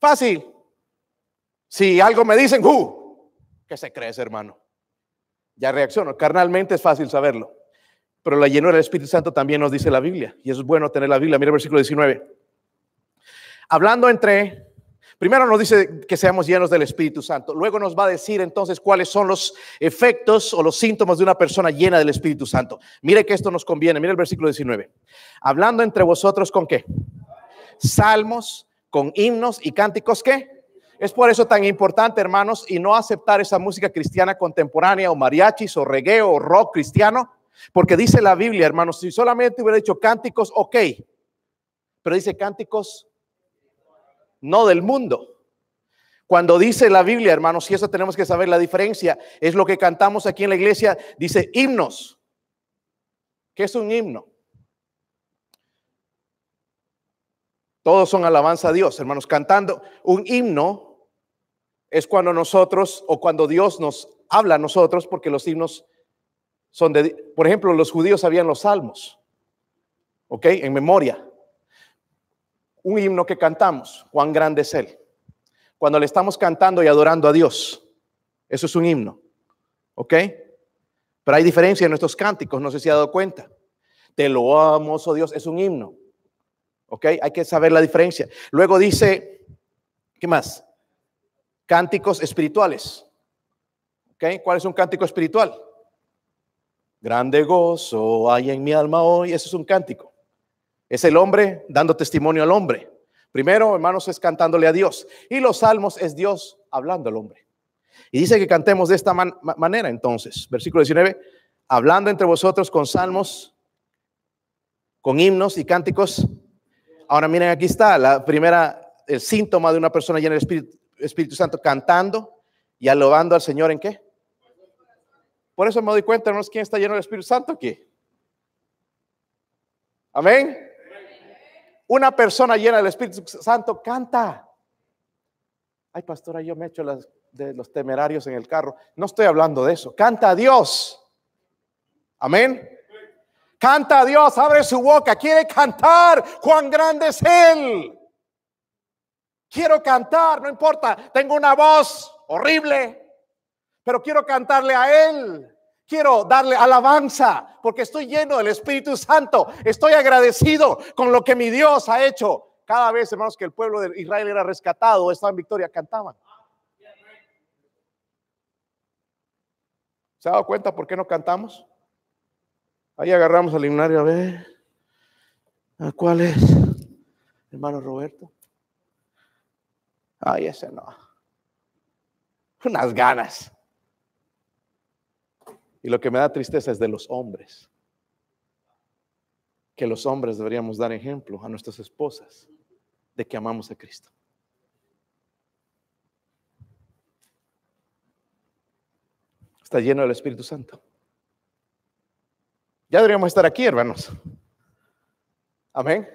Fácil. Si algo me dicen, uh, ¿qué se cree ese hermano? Ya reacciono. Carnalmente es fácil saberlo. Pero la llenura del Espíritu Santo también nos dice la Biblia. Y eso es bueno tener la Biblia. Mira el versículo 19. Hablando entre Primero nos dice que seamos llenos del Espíritu Santo. Luego nos va a decir entonces cuáles son los efectos o los síntomas de una persona llena del Espíritu Santo. Mire que esto nos conviene. Mire el versículo 19. Hablando entre vosotros con qué? Salmos, con himnos y cánticos qué? Es por eso tan importante, hermanos, y no aceptar esa música cristiana contemporánea o mariachis o reggae o rock cristiano, porque dice la Biblia, hermanos, si solamente hubiera dicho cánticos, ok, pero dice cánticos no del mundo. Cuando dice la Biblia, hermanos, y eso tenemos que saber la diferencia, es lo que cantamos aquí en la iglesia, dice himnos. ¿Qué es un himno? Todos son alabanza a Dios, hermanos, cantando. Un himno es cuando nosotros o cuando Dios nos habla a nosotros, porque los himnos son de, por ejemplo, los judíos sabían los salmos, ¿ok? En memoria un himno que cantamos, cuán grande es Él. Cuando le estamos cantando y adorando a Dios, eso es un himno. ¿Ok? Pero hay diferencia en nuestros cánticos, no sé si ha dado cuenta. Te lo amo, oh Dios, es un himno. ¿Ok? Hay que saber la diferencia. Luego dice, ¿qué más? Cánticos espirituales. ¿Ok? ¿Cuál es un cántico espiritual? Grande gozo hay en mi alma hoy. Eso es un cántico. Es el hombre dando testimonio al hombre. Primero, hermanos, es cantándole a Dios. Y los salmos es Dios hablando al hombre. Y dice que cantemos de esta manera entonces. Versículo 19. Hablando entre vosotros con salmos, con himnos y cánticos. Ahora miren, aquí está la primera, el síntoma de una persona llena del Espíritu, Espíritu Santo cantando y alabando al Señor en qué. Por eso me doy cuenta, hermanos, quién está lleno del Espíritu Santo aquí. Amén. Una persona llena del Espíritu Santo canta. Ay, pastora, yo me echo las, de los temerarios en el carro. No estoy hablando de eso. Canta a Dios. Amén. Canta a Dios, abre su boca, quiere cantar. Cuán grande es Él. Quiero cantar, no importa, tengo una voz horrible, pero quiero cantarle a Él. Quiero darle alabanza porque estoy lleno del Espíritu Santo. Estoy agradecido con lo que mi Dios ha hecho. Cada vez, hermanos, que el pueblo de Israel era rescatado, estaba en victoria, cantaban. ¿Se ha dado cuenta por qué no cantamos? Ahí agarramos al himnario a ver. ¿A cuál es? Hermano Roberto. Ay, ese no. Unas ganas. Y lo que me da tristeza es de los hombres. Que los hombres deberíamos dar ejemplo a nuestras esposas de que amamos a Cristo. Está lleno del Espíritu Santo. Ya deberíamos estar aquí, hermanos. Amén.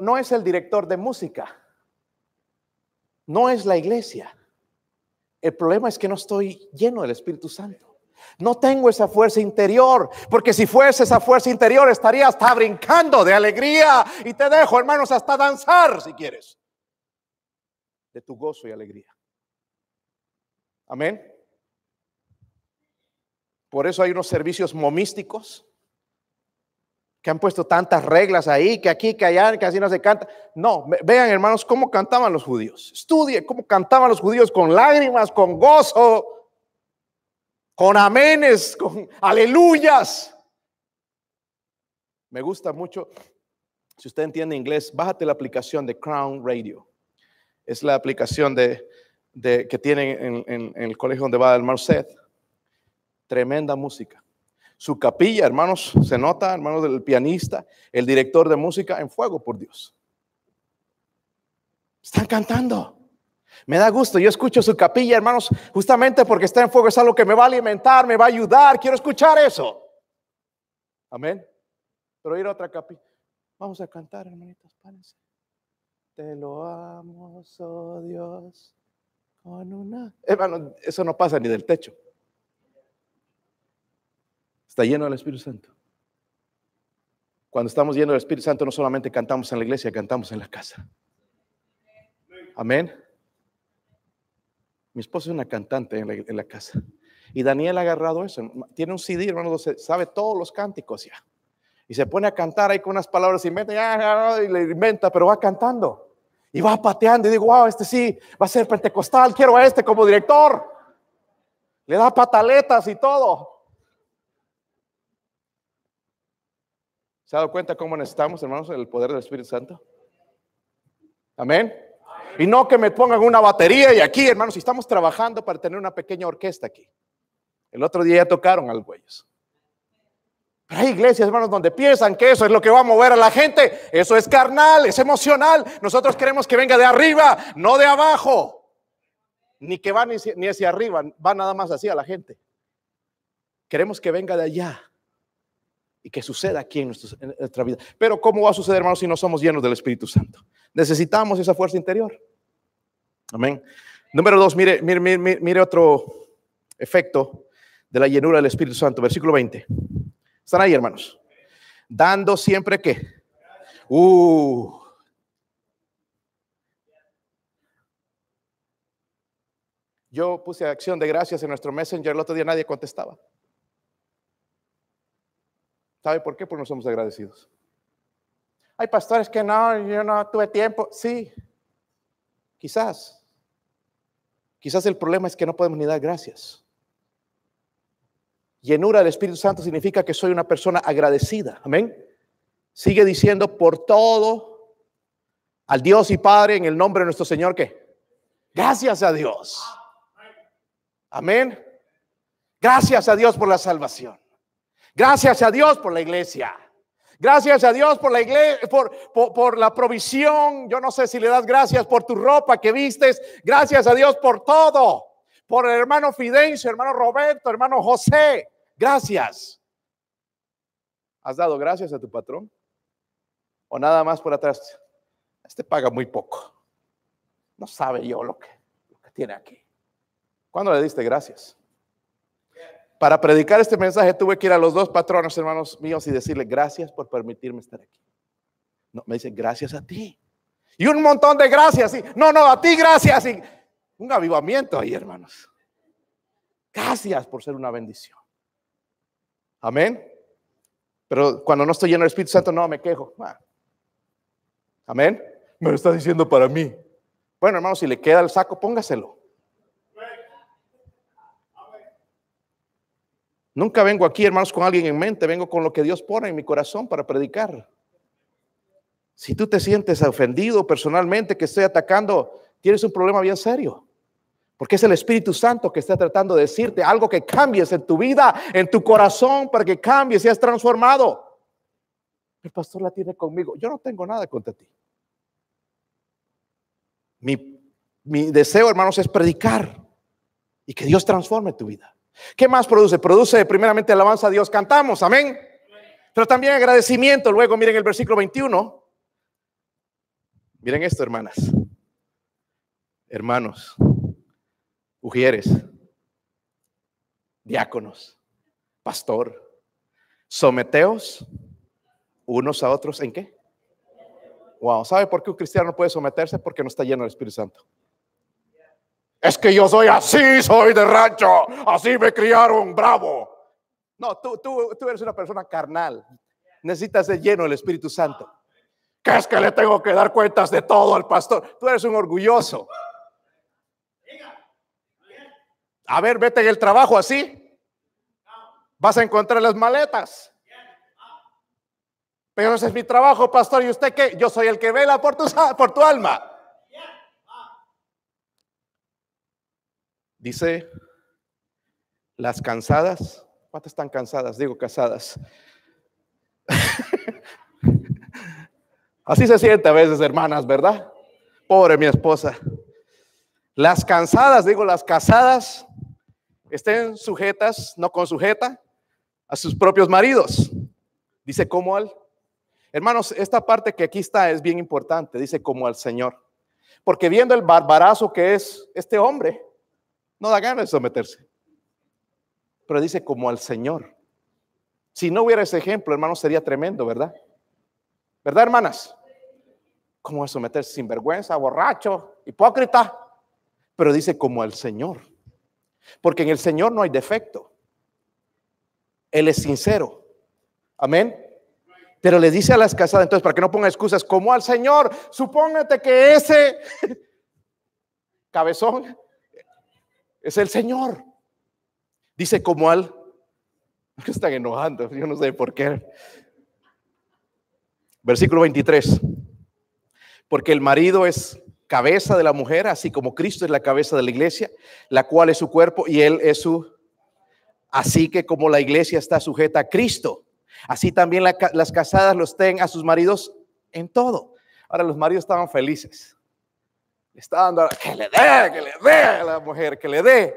no es el director de música. No es la iglesia. El problema es que no estoy lleno del Espíritu Santo. No tengo esa fuerza interior, porque si fuese esa fuerza interior estaría hasta brincando de alegría y te dejo, hermanos, hasta danzar si quieres, de tu gozo y alegría. Amén. Por eso hay unos servicios momísticos que han puesto tantas reglas ahí, que aquí, que allá, que así no se canta. No, vean hermanos cómo cantaban los judíos. Estudien cómo cantaban los judíos con lágrimas, con gozo con amenes, con aleluyas. Me gusta mucho, si usted entiende inglés, bájate la aplicación de Crown Radio. Es la aplicación de, que tienen en, el colegio donde va el Marcet. Tremenda música. Su capilla, hermanos, se nota, hermanos del pianista, el director de música, en fuego por Dios. Están cantando. Me da gusto, yo escucho su capilla, hermanos, justamente porque está en fuego, es algo que me va a alimentar, me va a ayudar, quiero escuchar eso. Amén. Pero ir a otra capilla. Vamos a cantar, hermanitos, párense. Te lo amo, oh Dios, con una... Hermano, eso no pasa ni del techo. Está lleno del Espíritu Santo. Cuando estamos llenos del Espíritu Santo, no solamente cantamos en la iglesia, cantamos en la casa. Amén. Mi esposa es una cantante en la, casa. Y Daniel ha agarrado eso. Tiene un CD, hermano, sabe todos los cánticos ya. Y se pone a cantar ahí con unas palabras y, inventa, y le inventa, pero va cantando. Y va pateando y digo, wow, este sí va a ser pentecostal, quiero a este como director. Le da pataletas y todo. ¿Se ha dado cuenta cómo necesitamos, hermanos, el poder del Espíritu Santo? Amén. Y no que me pongan una batería y aquí, hermanos, estamos trabajando para tener una pequeña orquesta aquí. El otro día ya tocaron al güeyes. Pero hay iglesias, hermanos, donde piensan que eso es lo que va a mover a la gente. Eso es carnal, es emocional. Nosotros queremos que venga de arriba, no de abajo. Ni que va ni, hacia arriba, va nada más así a la gente. Queremos que venga de allá y que suceda aquí en, nuestra vida. Pero ¿cómo va a suceder, hermanos, si no somos llenos del Espíritu Santo? Necesitamos esa fuerza interior. Amén. Número dos, mire, mire, mire, mire otro efecto de la llenura del Espíritu Santo. Versículo 20. ¿Están ahí, hermanos? Dando siempre que. Uh. Yo puse acción de gracias en nuestro Messenger, el otro día nadie contestaba. ¿Sabe por qué? Porque no somos agradecidos. Hay pastores que no, yo no tuve tiempo. Sí, quizás. Quizás el problema es que no podemos ni dar gracias. Llenura del Espíritu Santo significa que soy una persona agradecida. Amén. Sigue diciendo por todo al Dios y Padre en el nombre de nuestro Señor que gracias a Dios. Amén. Gracias a Dios por la salvación. Gracias a Dios por la iglesia. Gracias a Dios por la iglesia, por, por, la provisión. Yo no sé si le das gracias por tu ropa que vistes. Gracias a Dios por todo por el hermano Fidencio, hermano Roberto, hermano José. Gracias. ¿Has dado gracias a tu patrón? ¿O nada más por atrás? Este paga muy poco. No sabe yo lo que, lo que tiene aquí. ¿Cuándo le diste gracias? Para predicar este mensaje tuve que ir a los dos patronos, hermanos míos, y decirle gracias por permitirme estar aquí. No, me dice gracias a ti. Y un montón de gracias. Y, no, no, a ti gracias. Y, un avivamiento ahí, hermanos. Gracias por ser una bendición. Amén. Pero cuando no estoy lleno del Espíritu Santo, no me quejo. Ah. Amén. Me lo está diciendo para mí. Bueno, hermanos, si le queda el saco, póngaselo. Nunca vengo aquí, hermanos, con alguien en mente, vengo con lo que Dios pone en mi corazón para predicar. Si tú te sientes ofendido personalmente que estoy atacando, tienes un problema bien serio. Porque es el Espíritu Santo que está tratando de decirte algo que cambies en tu vida, en tu corazón, para que cambies seas transformado. El pastor la tiene conmigo. Yo no tengo nada contra ti. Mi, mi deseo, hermanos, es predicar y que Dios transforme tu vida. ¿Qué más produce? Produce primeramente alabanza a Dios. Cantamos, amén. Pero también agradecimiento. Luego miren el versículo 21. Miren esto, hermanas. Hermanos mujeres, diáconos, pastor, someteos unos a otros en qué? Wow, ¿sabe por qué un cristiano no puede someterse? Porque no está lleno del Espíritu Santo. Es que yo soy así, soy de rancho, así me criaron, bravo. No, tú, tú, tú eres una persona carnal. Necesitas ser lleno del Espíritu Santo. ¿Qué es que le tengo que dar cuentas de todo al pastor? Tú eres un orgulloso. A ver, vete en el trabajo así. Vas a encontrar las maletas. Pero ese es mi trabajo, pastor. ¿Y usted qué? Yo soy el que vela por tu, por tu alma. Dice, las cansadas ¿Cuántas están cansadas? Digo casadas. Así se siente a veces, hermanas, ¿verdad? Pobre mi esposa. Las cansadas, digo, las casadas, estén sujetas, no con sujeta, a sus propios maridos. Dice como al. Hermanos, esta parte que aquí está es bien importante. Dice como al Señor. Porque viendo el barbarazo que es este hombre, no da ganas de someterse. Pero dice como al Señor. Si no hubiera ese ejemplo, hermanos, sería tremendo, ¿verdad? ¿Verdad, hermanas? ¿Cómo es someterse sin vergüenza, borracho, hipócrita? Pero dice como al Señor. Porque en el Señor no hay defecto. Él es sincero. Amén. Pero le dice a las casadas, entonces, para que no ponga excusas, como al Señor, supóngate que ese cabezón es el Señor. Dice como al, que están enojando, yo no sé por qué. Versículo 23 porque el marido es cabeza de la mujer, así como Cristo es la cabeza de la iglesia, la cual es su cuerpo y él es su... Así que como la iglesia está sujeta a Cristo, así también las casadas los ten a sus maridos en todo. Ahora los maridos estaban felices. Estaban dando, que le dé, que le dé a la mujer, que le dé.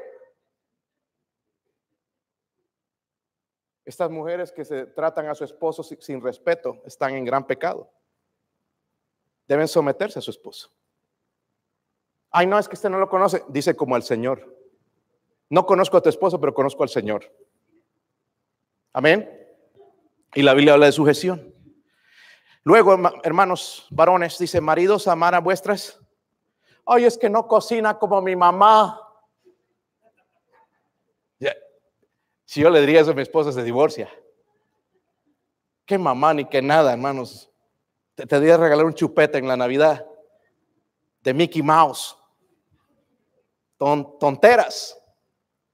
Estas mujeres que se tratan a su esposo sin respeto están en gran pecado deben someterse a su esposo. Ay, no, es que usted no lo conoce. Dice como al Señor. No conozco a tu esposo, pero conozco al Señor. Amén. Y la Biblia habla de sujeción. Luego, hermanos varones, dice, maridos, amar a vuestras. Ay, es que no cocina como mi mamá. Si yo le diría eso a mi esposa, se divorcia. Qué mamá ni qué nada, hermanos. Te, te a regalar un chupete en la Navidad de Mickey Mouse. tonteras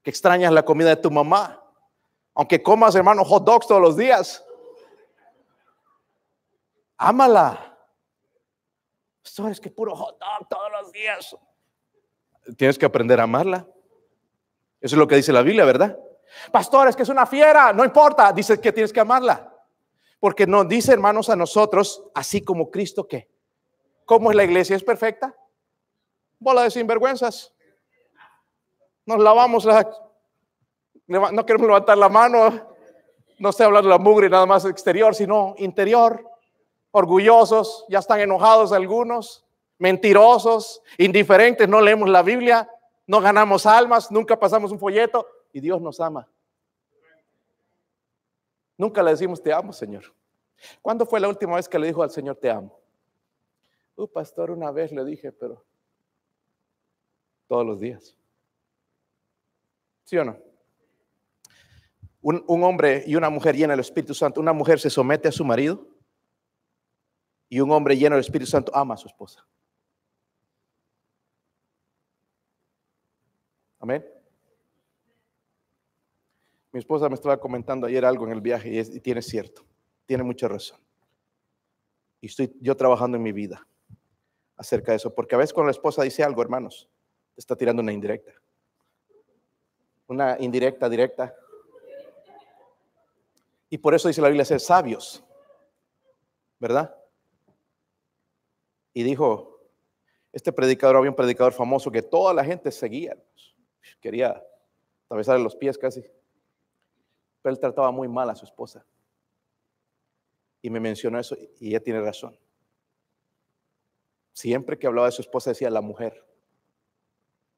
que extrañas la comida de tu mamá. Aunque comas, hermano, hot dogs todos los días. Ámala. Pastor, es que puro hot dog todos los días. Tienes que aprender a amarla. Eso es lo que dice la Biblia, ¿verdad? Pastor, es que es una fiera. No importa. Dice que tienes que amarla. Porque nos dice, hermanos, a nosotros, así como Cristo que. ¿Cómo es la iglesia? ¿Es perfecta? Bola de sinvergüenzas. Nos lavamos la... No queremos levantar la mano. No estoy hablando de la mugre nada más exterior, sino interior. Orgullosos, ya están enojados algunos, mentirosos, indiferentes, no leemos la Biblia, no ganamos almas, nunca pasamos un folleto y Dios nos ama. Nunca le decimos te amo, Señor. ¿Cuándo fue la última vez que le dijo al Señor te amo? Uh, pastor, una vez le dije, pero todos los días. ¿Sí o no? Un, un, hombre y una mujer llena del Espíritu Santo, una mujer se somete a su marido y un hombre lleno del Espíritu Santo ama a su esposa. Amén. Mi esposa me estaba comentando ayer algo en el viaje y, tiene cierto, tiene mucha razón. Y estoy yo trabajando en mi vida acerca de eso, porque a veces cuando la esposa dice algo, hermanos, te está tirando una indirecta. Una indirecta, directa. Y por eso dice la Biblia ser sabios, ¿verdad? Y dijo, este predicador, había un predicador famoso que toda la gente seguía, quería atravesarle los pies casi. Pero él trataba muy mal a su esposa. Y me mencionó eso y ella tiene razón. Siempre que hablaba de su esposa decía la mujer.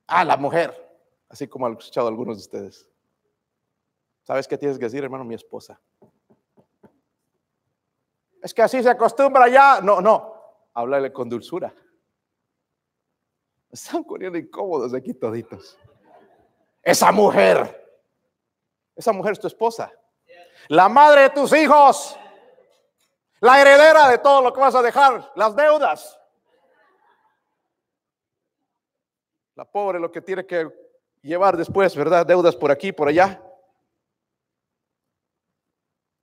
Ah, la mujer. Así como han escuchado algunos de ustedes. ¿Sabes qué tienes que decir, hermano? Mi esposa. Es que así se acostumbra ya. No, no. Háblale con dulzura. Están poniendo incómodos aquí toditos. Esa mujer. Esa mujer es tu esposa. La madre de tus hijos. La heredera de todo lo que vas a dejar. Las deudas. La pobre lo que tiene que llevar después, ¿verdad? Deudas por aquí, por allá.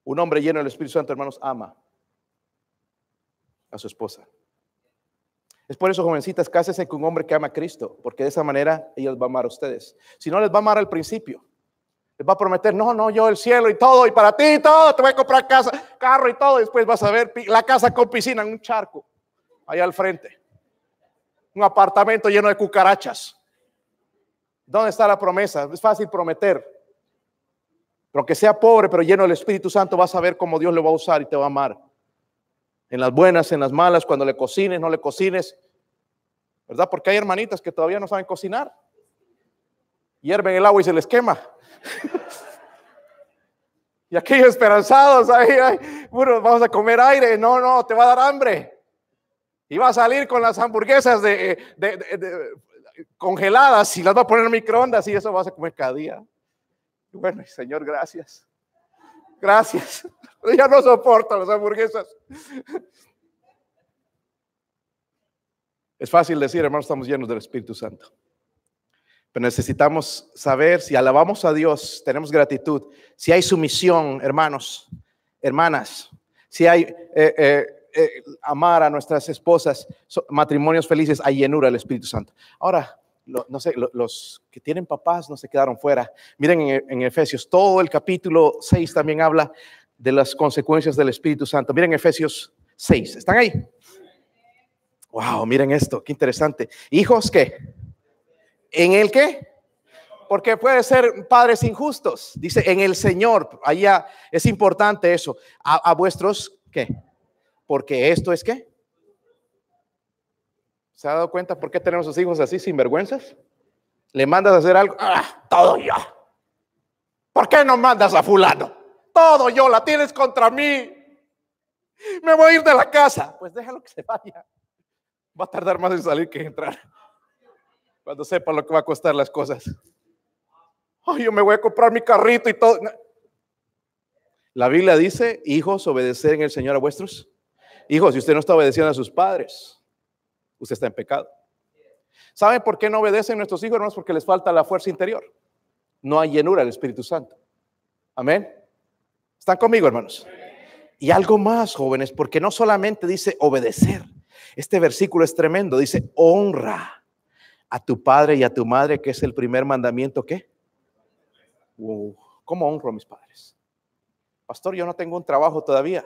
Un hombre lleno del Espíritu Santo, hermanos, ama a su esposa. Es por eso, jovencitas, cásense con un hombre que ama a Cristo, porque de esa manera ella les va a amar a ustedes. Si no, les va a amar al principio. Les va a prometer, no, no, yo el cielo y todo, y para ti todo, te voy a comprar casa, carro y todo, y después vas a ver la casa con piscina en un charco, allá al frente. Un apartamento lleno de cucarachas. ¿Dónde está la promesa? Es fácil prometer. Pero que sea pobre, pero lleno del Espíritu Santo, vas a ver cómo Dios lo va a usar y te va a amar. En las buenas, en las malas, cuando le cocines, no le cocines. ¿Verdad? Porque hay hermanitas que todavía no saben cocinar. Hierven el agua y se les quema. y aquellos esperanzados, ahí, bueno, vamos a comer aire. No, no, te va a dar hambre. Y va a salir con las hamburguesas de, congeladas y las va a poner en microondas y eso vas a comer cada día. Bueno, Señor, gracias. Gracias. Ya no soporto las hamburguesas. Es fácil decir, hermanos, estamos llenos del Espíritu Santo. Pero necesitamos saber si alabamos a Dios, tenemos gratitud, si hay sumisión, hermanos, hermanas, si hay eh, eh, eh, amar a nuestras esposas, matrimonios felices, hay llenura del Espíritu Santo. Ahora, no sé, los que tienen papás no se quedaron fuera. Miren en, en, Efesios, todo el capítulo 6 también habla de las consecuencias del Espíritu Santo. Miren Efesios 6, ¿están ahí? Wow, miren esto, qué interesante. Hijos, ¿qué? ¿En el qué? Porque puede ser padres injustos. Dice, en el Señor. Allá es importante eso. A, vuestros, ¿qué? Porque esto es qué? ¿Se ha dado cuenta por qué tenemos a los hijos así, sin vergüenzas? Le mandas a hacer algo, ¡ah! Todo yo. ¿Por qué no mandas a fulano? Todo yo, la tienes contra mí. Me voy a ir de la casa. Pues déjalo que se vaya. Va a tardar más en salir que en entrar cuando sepa lo que va a costar las cosas. Ay, yo me voy a comprar mi carrito y todo. La Biblia dice, hijos, obedecer en el Señor a vuestros. Hijos, si usted no está obedeciendo a sus padres, usted está en pecado. ¿Saben por qué no obedecen nuestros hijos, hermanos? Porque les falta la fuerza interior. No hay llenura del Espíritu Santo. Amén. ¿Están conmigo, hermanos? Y algo más, jóvenes, porque no solamente dice obedecer. Este versículo es tremendo. Dice honra a tu padre y a tu madre, que es el primer mandamiento, ¿qué? ¿Cómo honro a mis padres? Pastor, yo no tengo un trabajo todavía.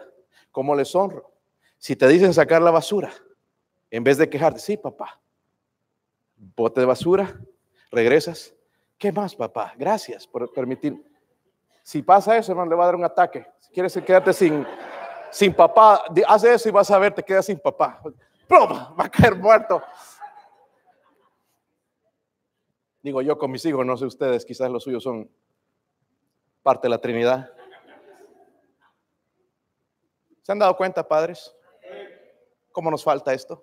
¿Cómo les honro? Si te dicen sacar la basura, en vez de quejarte, sí, papá, bote de basura, regresas. ¿Qué más, papá? Gracias por permitir. Si pasa eso, hermano, le va a dar un ataque. Si quieres quedarte sin, sin papá, haz eso y vas a ver, te quedas sin papá. ¡Plum! Va a caer muerto. Digo yo con mis hijos, no sé ustedes, quizás los suyos son parte de la Trinidad. ¿Se han dado cuenta, padres? ¿Cómo nos falta esto?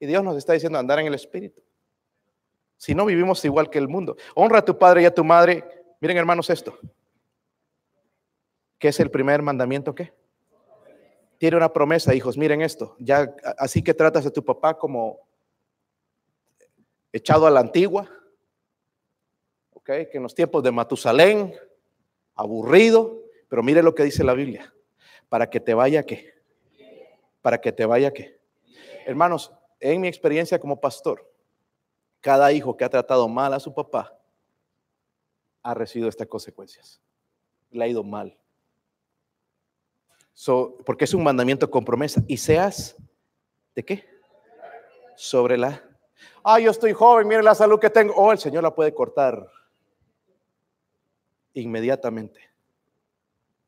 Y Dios nos está diciendo andar en el Espíritu. Si no vivimos igual que el mundo. Honra a tu padre y a tu madre. Miren, hermanos, esto. ¿Qué es el primer mandamiento? ¿Qué? Tiene una promesa, hijos. Miren esto. Ya así que tratas a tu papá como echado a la antigua, ¿ok? Que en los tiempos de Matusalén, aburrido, pero mire lo que dice la Biblia, para que te vaya qué, para que te vaya qué. Hermanos, en mi experiencia como pastor, cada hijo que ha tratado mal a su papá ha recibido estas consecuencias. Le ha ido mal. porque es un mandamiento con promesa. Y seas, ¿de qué? Sobre la Ay, yo estoy joven, mire la salud que tengo. Oh, el Señor la puede cortar inmediatamente.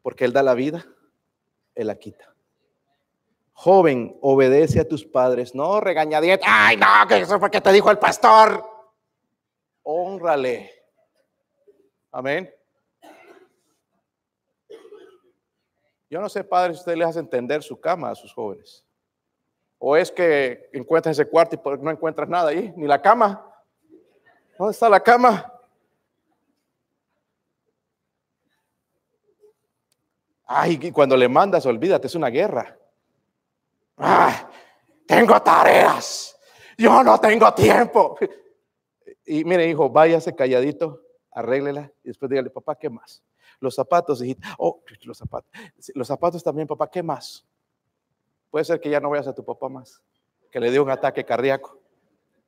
Porque Él da la vida, Él la quita. Joven, obedece a tus padres, no regañadiente. Ay, no, que eso fue que te dijo el pastor. Honrale. Amén. Yo no sé, padre, si usted le hace entender su cama a sus jóvenes. ¿O es que encuentras ese cuarto y no encuentras nada ahí? Ni la cama. ¿Dónde está la cama? Ay, y cuando le mandas, olvídate, es una guerra. Tengo tareas. Yo no tengo tiempo. Y mire, hijo, váyase calladito, arréglela y después dígale, papá, ¿qué más? Los zapatos, hijita. Oh, los zapatos. Los zapatos también, papá, ¿qué más? Puede ser que ya no veas a tu papá más, que le dio un ataque cardíaco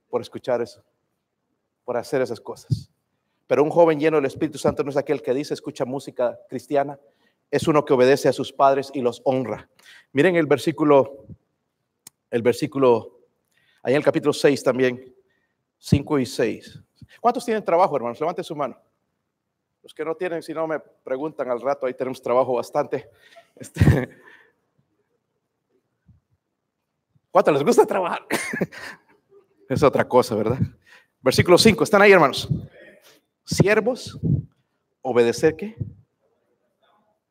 por escuchar eso, por hacer esas cosas. Pero un joven lleno del Espíritu Santo no es aquel que dice, escucha música cristiana, es uno que obedece a sus padres y los honra. Miren el versículo, el versículo, ahí en el capítulo 6 también, 5 y 6. ¿Cuántos tienen trabajo, hermanos? Levante su mano. Los que no tienen, si no me preguntan al rato, ahí tenemos trabajo bastante. Este, ¿Cuántos les gusta trabajar? es otra cosa, ¿verdad? Versículo 5, ¿están ahí, hermanos? Siervos, obedecer qué?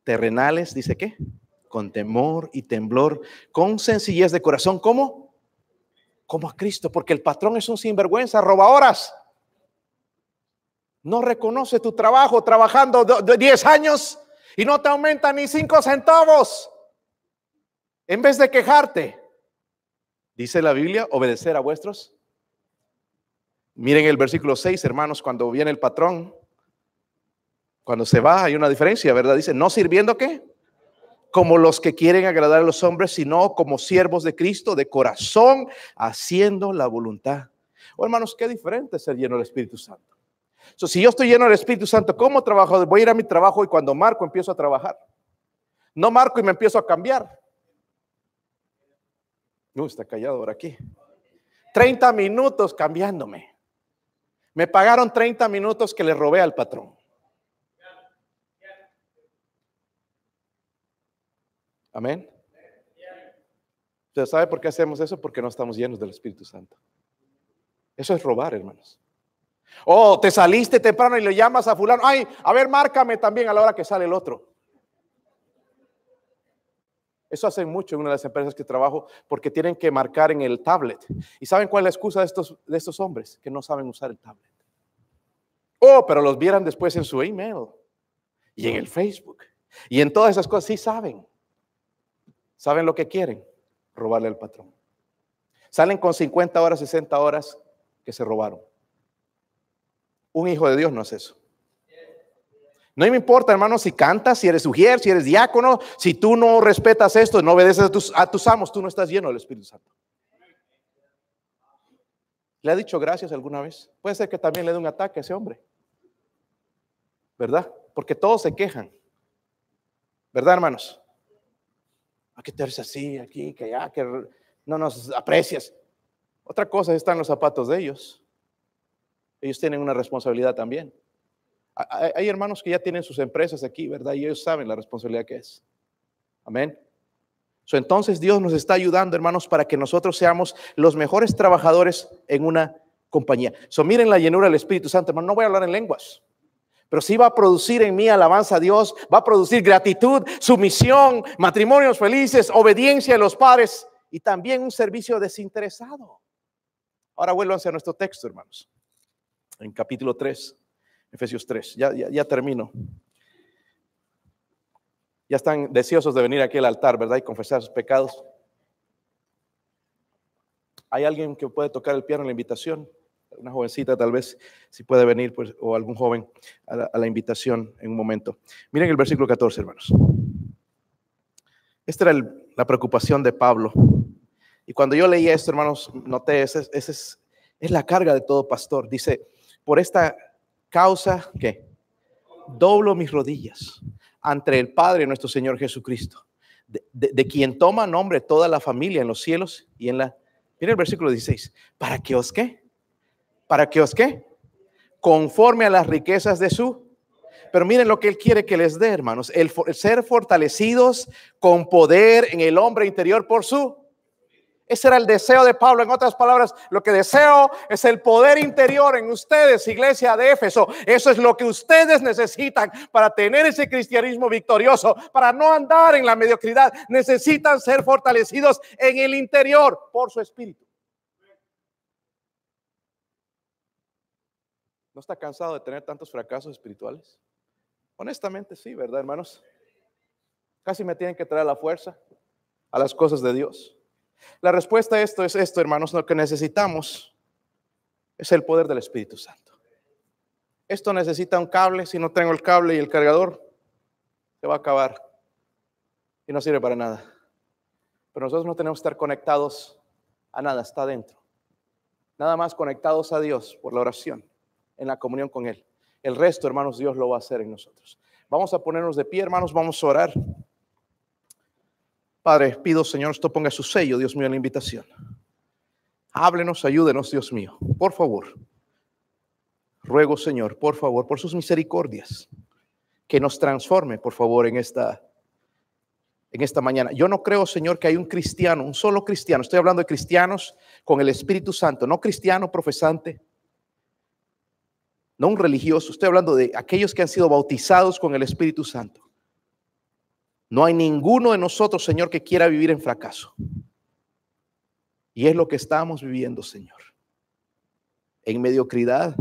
Terrenales, dice qué? Con temor y temblor, con sencillez de corazón, ¿cómo? Como a Cristo, porque el patrón es un sinvergüenza, roba horas no reconoce tu trabajo trabajando de 10 años y no te aumenta ni 5 centavos. En vez de quejarte, dice la Biblia, obedecer a vuestros. Miren el versículo 6, hermanos, cuando viene el patrón, cuando se va hay una diferencia, ¿verdad? Dice, no sirviendo qué? Como los que quieren agradar a los hombres, sino como siervos de Cristo, de corazón, haciendo la voluntad. Oh, hermanos, qué diferente ser lleno del Espíritu Santo si yo estoy lleno del Espíritu Santo, ¿cómo trabajo? Voy a ir a mi trabajo y cuando marco empiezo a trabajar. No marco y me empiezo a cambiar. No, está callado ahora aquí. 30 minutos cambiándome. Me pagaron 30 minutos que le robé al patrón. Amén. ¿Usted sabe por qué hacemos eso? Porque no estamos llenos del Espíritu Santo. Eso es robar, hermanos. Oh, te saliste temprano y le llamas a fulano. Ay, a ver, márcame también a la hora que sale el otro. Eso hacen mucho en una de las empresas que trabajo porque tienen que marcar en el tablet. ¿Y saben cuál es la excusa de estos, de estos hombres? Que no saben usar el tablet. Oh, pero los vieran después en su email y en el Facebook y en todas esas cosas. Sí saben. Saben lo que quieren. Robarle al patrón. Salen con 50 horas, 60 horas que se robaron. Un hijo de Dios no es eso. No me importa, hermano, si cantas, si eres ujier, si eres diácono, si tú no respetas esto, no obedeces a tus, a tus amos, tú no estás lleno del Espíritu Santo. ¿Le ha dicho gracias alguna vez? Puede ser que también le dé un ataque a ese hombre. ¿Verdad? Porque todos se quejan. ¿Verdad, hermanos? ¿A qué te así, aquí, que allá, que no nos aprecias? Otra cosa está en los zapatos de ellos ellos tienen una responsabilidad también. Hay hermanos que ya tienen sus empresas aquí, ¿verdad? Y ellos saben la responsabilidad que es. Amén. entonces Dios nos está ayudando, hermanos, para que nosotros seamos los mejores trabajadores en una compañía. So, miren la llenura del Espíritu Santo, hermano. No voy a hablar en lenguas, pero sí va a producir en mí alabanza a Dios, va a producir gratitud, sumisión, matrimonios felices, obediencia a los padres y también un servicio desinteresado. Ahora vuelvan a nuestro texto, hermanos en capítulo 3, Efesios 3. Ya, ya, termino. Ya están deseosos de venir aquí al altar, ¿verdad? Y confesar sus pecados. ¿Hay alguien que puede tocar el piano en la invitación? Una jovencita tal vez, si puede venir, pues, o algún joven a la, invitación en un momento. Miren el versículo 14, hermanos. Esta era la preocupación de Pablo. Y cuando yo leía esto, hermanos, noté, esa es, es la carga de todo pastor. Dice, por esta causa, ¿qué? Doblo mis rodillas ante el Padre nuestro Señor Jesucristo, de, quien toma nombre toda la familia en los cielos y en la... Mira el versículo 16. ¿Para que os qué? ¿Para que os qué? Conforme a las riquezas de su... Pero miren lo que Él quiere que les dé, hermanos. el ser fortalecidos con poder en el hombre interior por su ese era el deseo de Pablo. En otras palabras, lo que deseo es el poder interior en ustedes, iglesia de Éfeso. Eso es lo que ustedes necesitan para tener ese cristianismo victorioso, para no andar en la mediocridad. Necesitan ser fortalecidos en el interior por su espíritu. ¿No está cansado de tener tantos fracasos espirituales? Honestamente, sí, ¿verdad, hermanos? Casi me tienen que traer la fuerza a las cosas de Dios. La respuesta a esto es esto, hermanos, lo que necesitamos es el poder del Espíritu Santo. Esto necesita un cable, si no tengo el cable y el cargador, se va a acabar y no sirve para nada. Pero nosotros no tenemos que estar conectados a nada, está dentro. Nada más conectados a Dios por la oración, en la comunión con Él. El resto, hermanos, Dios lo va a hacer en nosotros. Vamos a ponernos de pie, hermanos, vamos a orar. Padre, pido, Señor, esto ponga su sello, Dios mío, en la invitación. Háblenos, ayúdenos, Dios mío, por favor. Ruego, Señor, por favor, por sus misericordias, que nos transforme, por favor, en esta en esta mañana. Yo no creo, Señor, que hay un cristiano, un solo cristiano. Estoy hablando de cristianos con el Espíritu Santo, no cristiano profesante, no un religioso. Estoy hablando de aquellos que han sido bautizados con el Espíritu Santo. No hay ninguno de nosotros, Señor, que quiera vivir en fracaso. Y es lo que estamos viviendo, Señor. En mediocridad,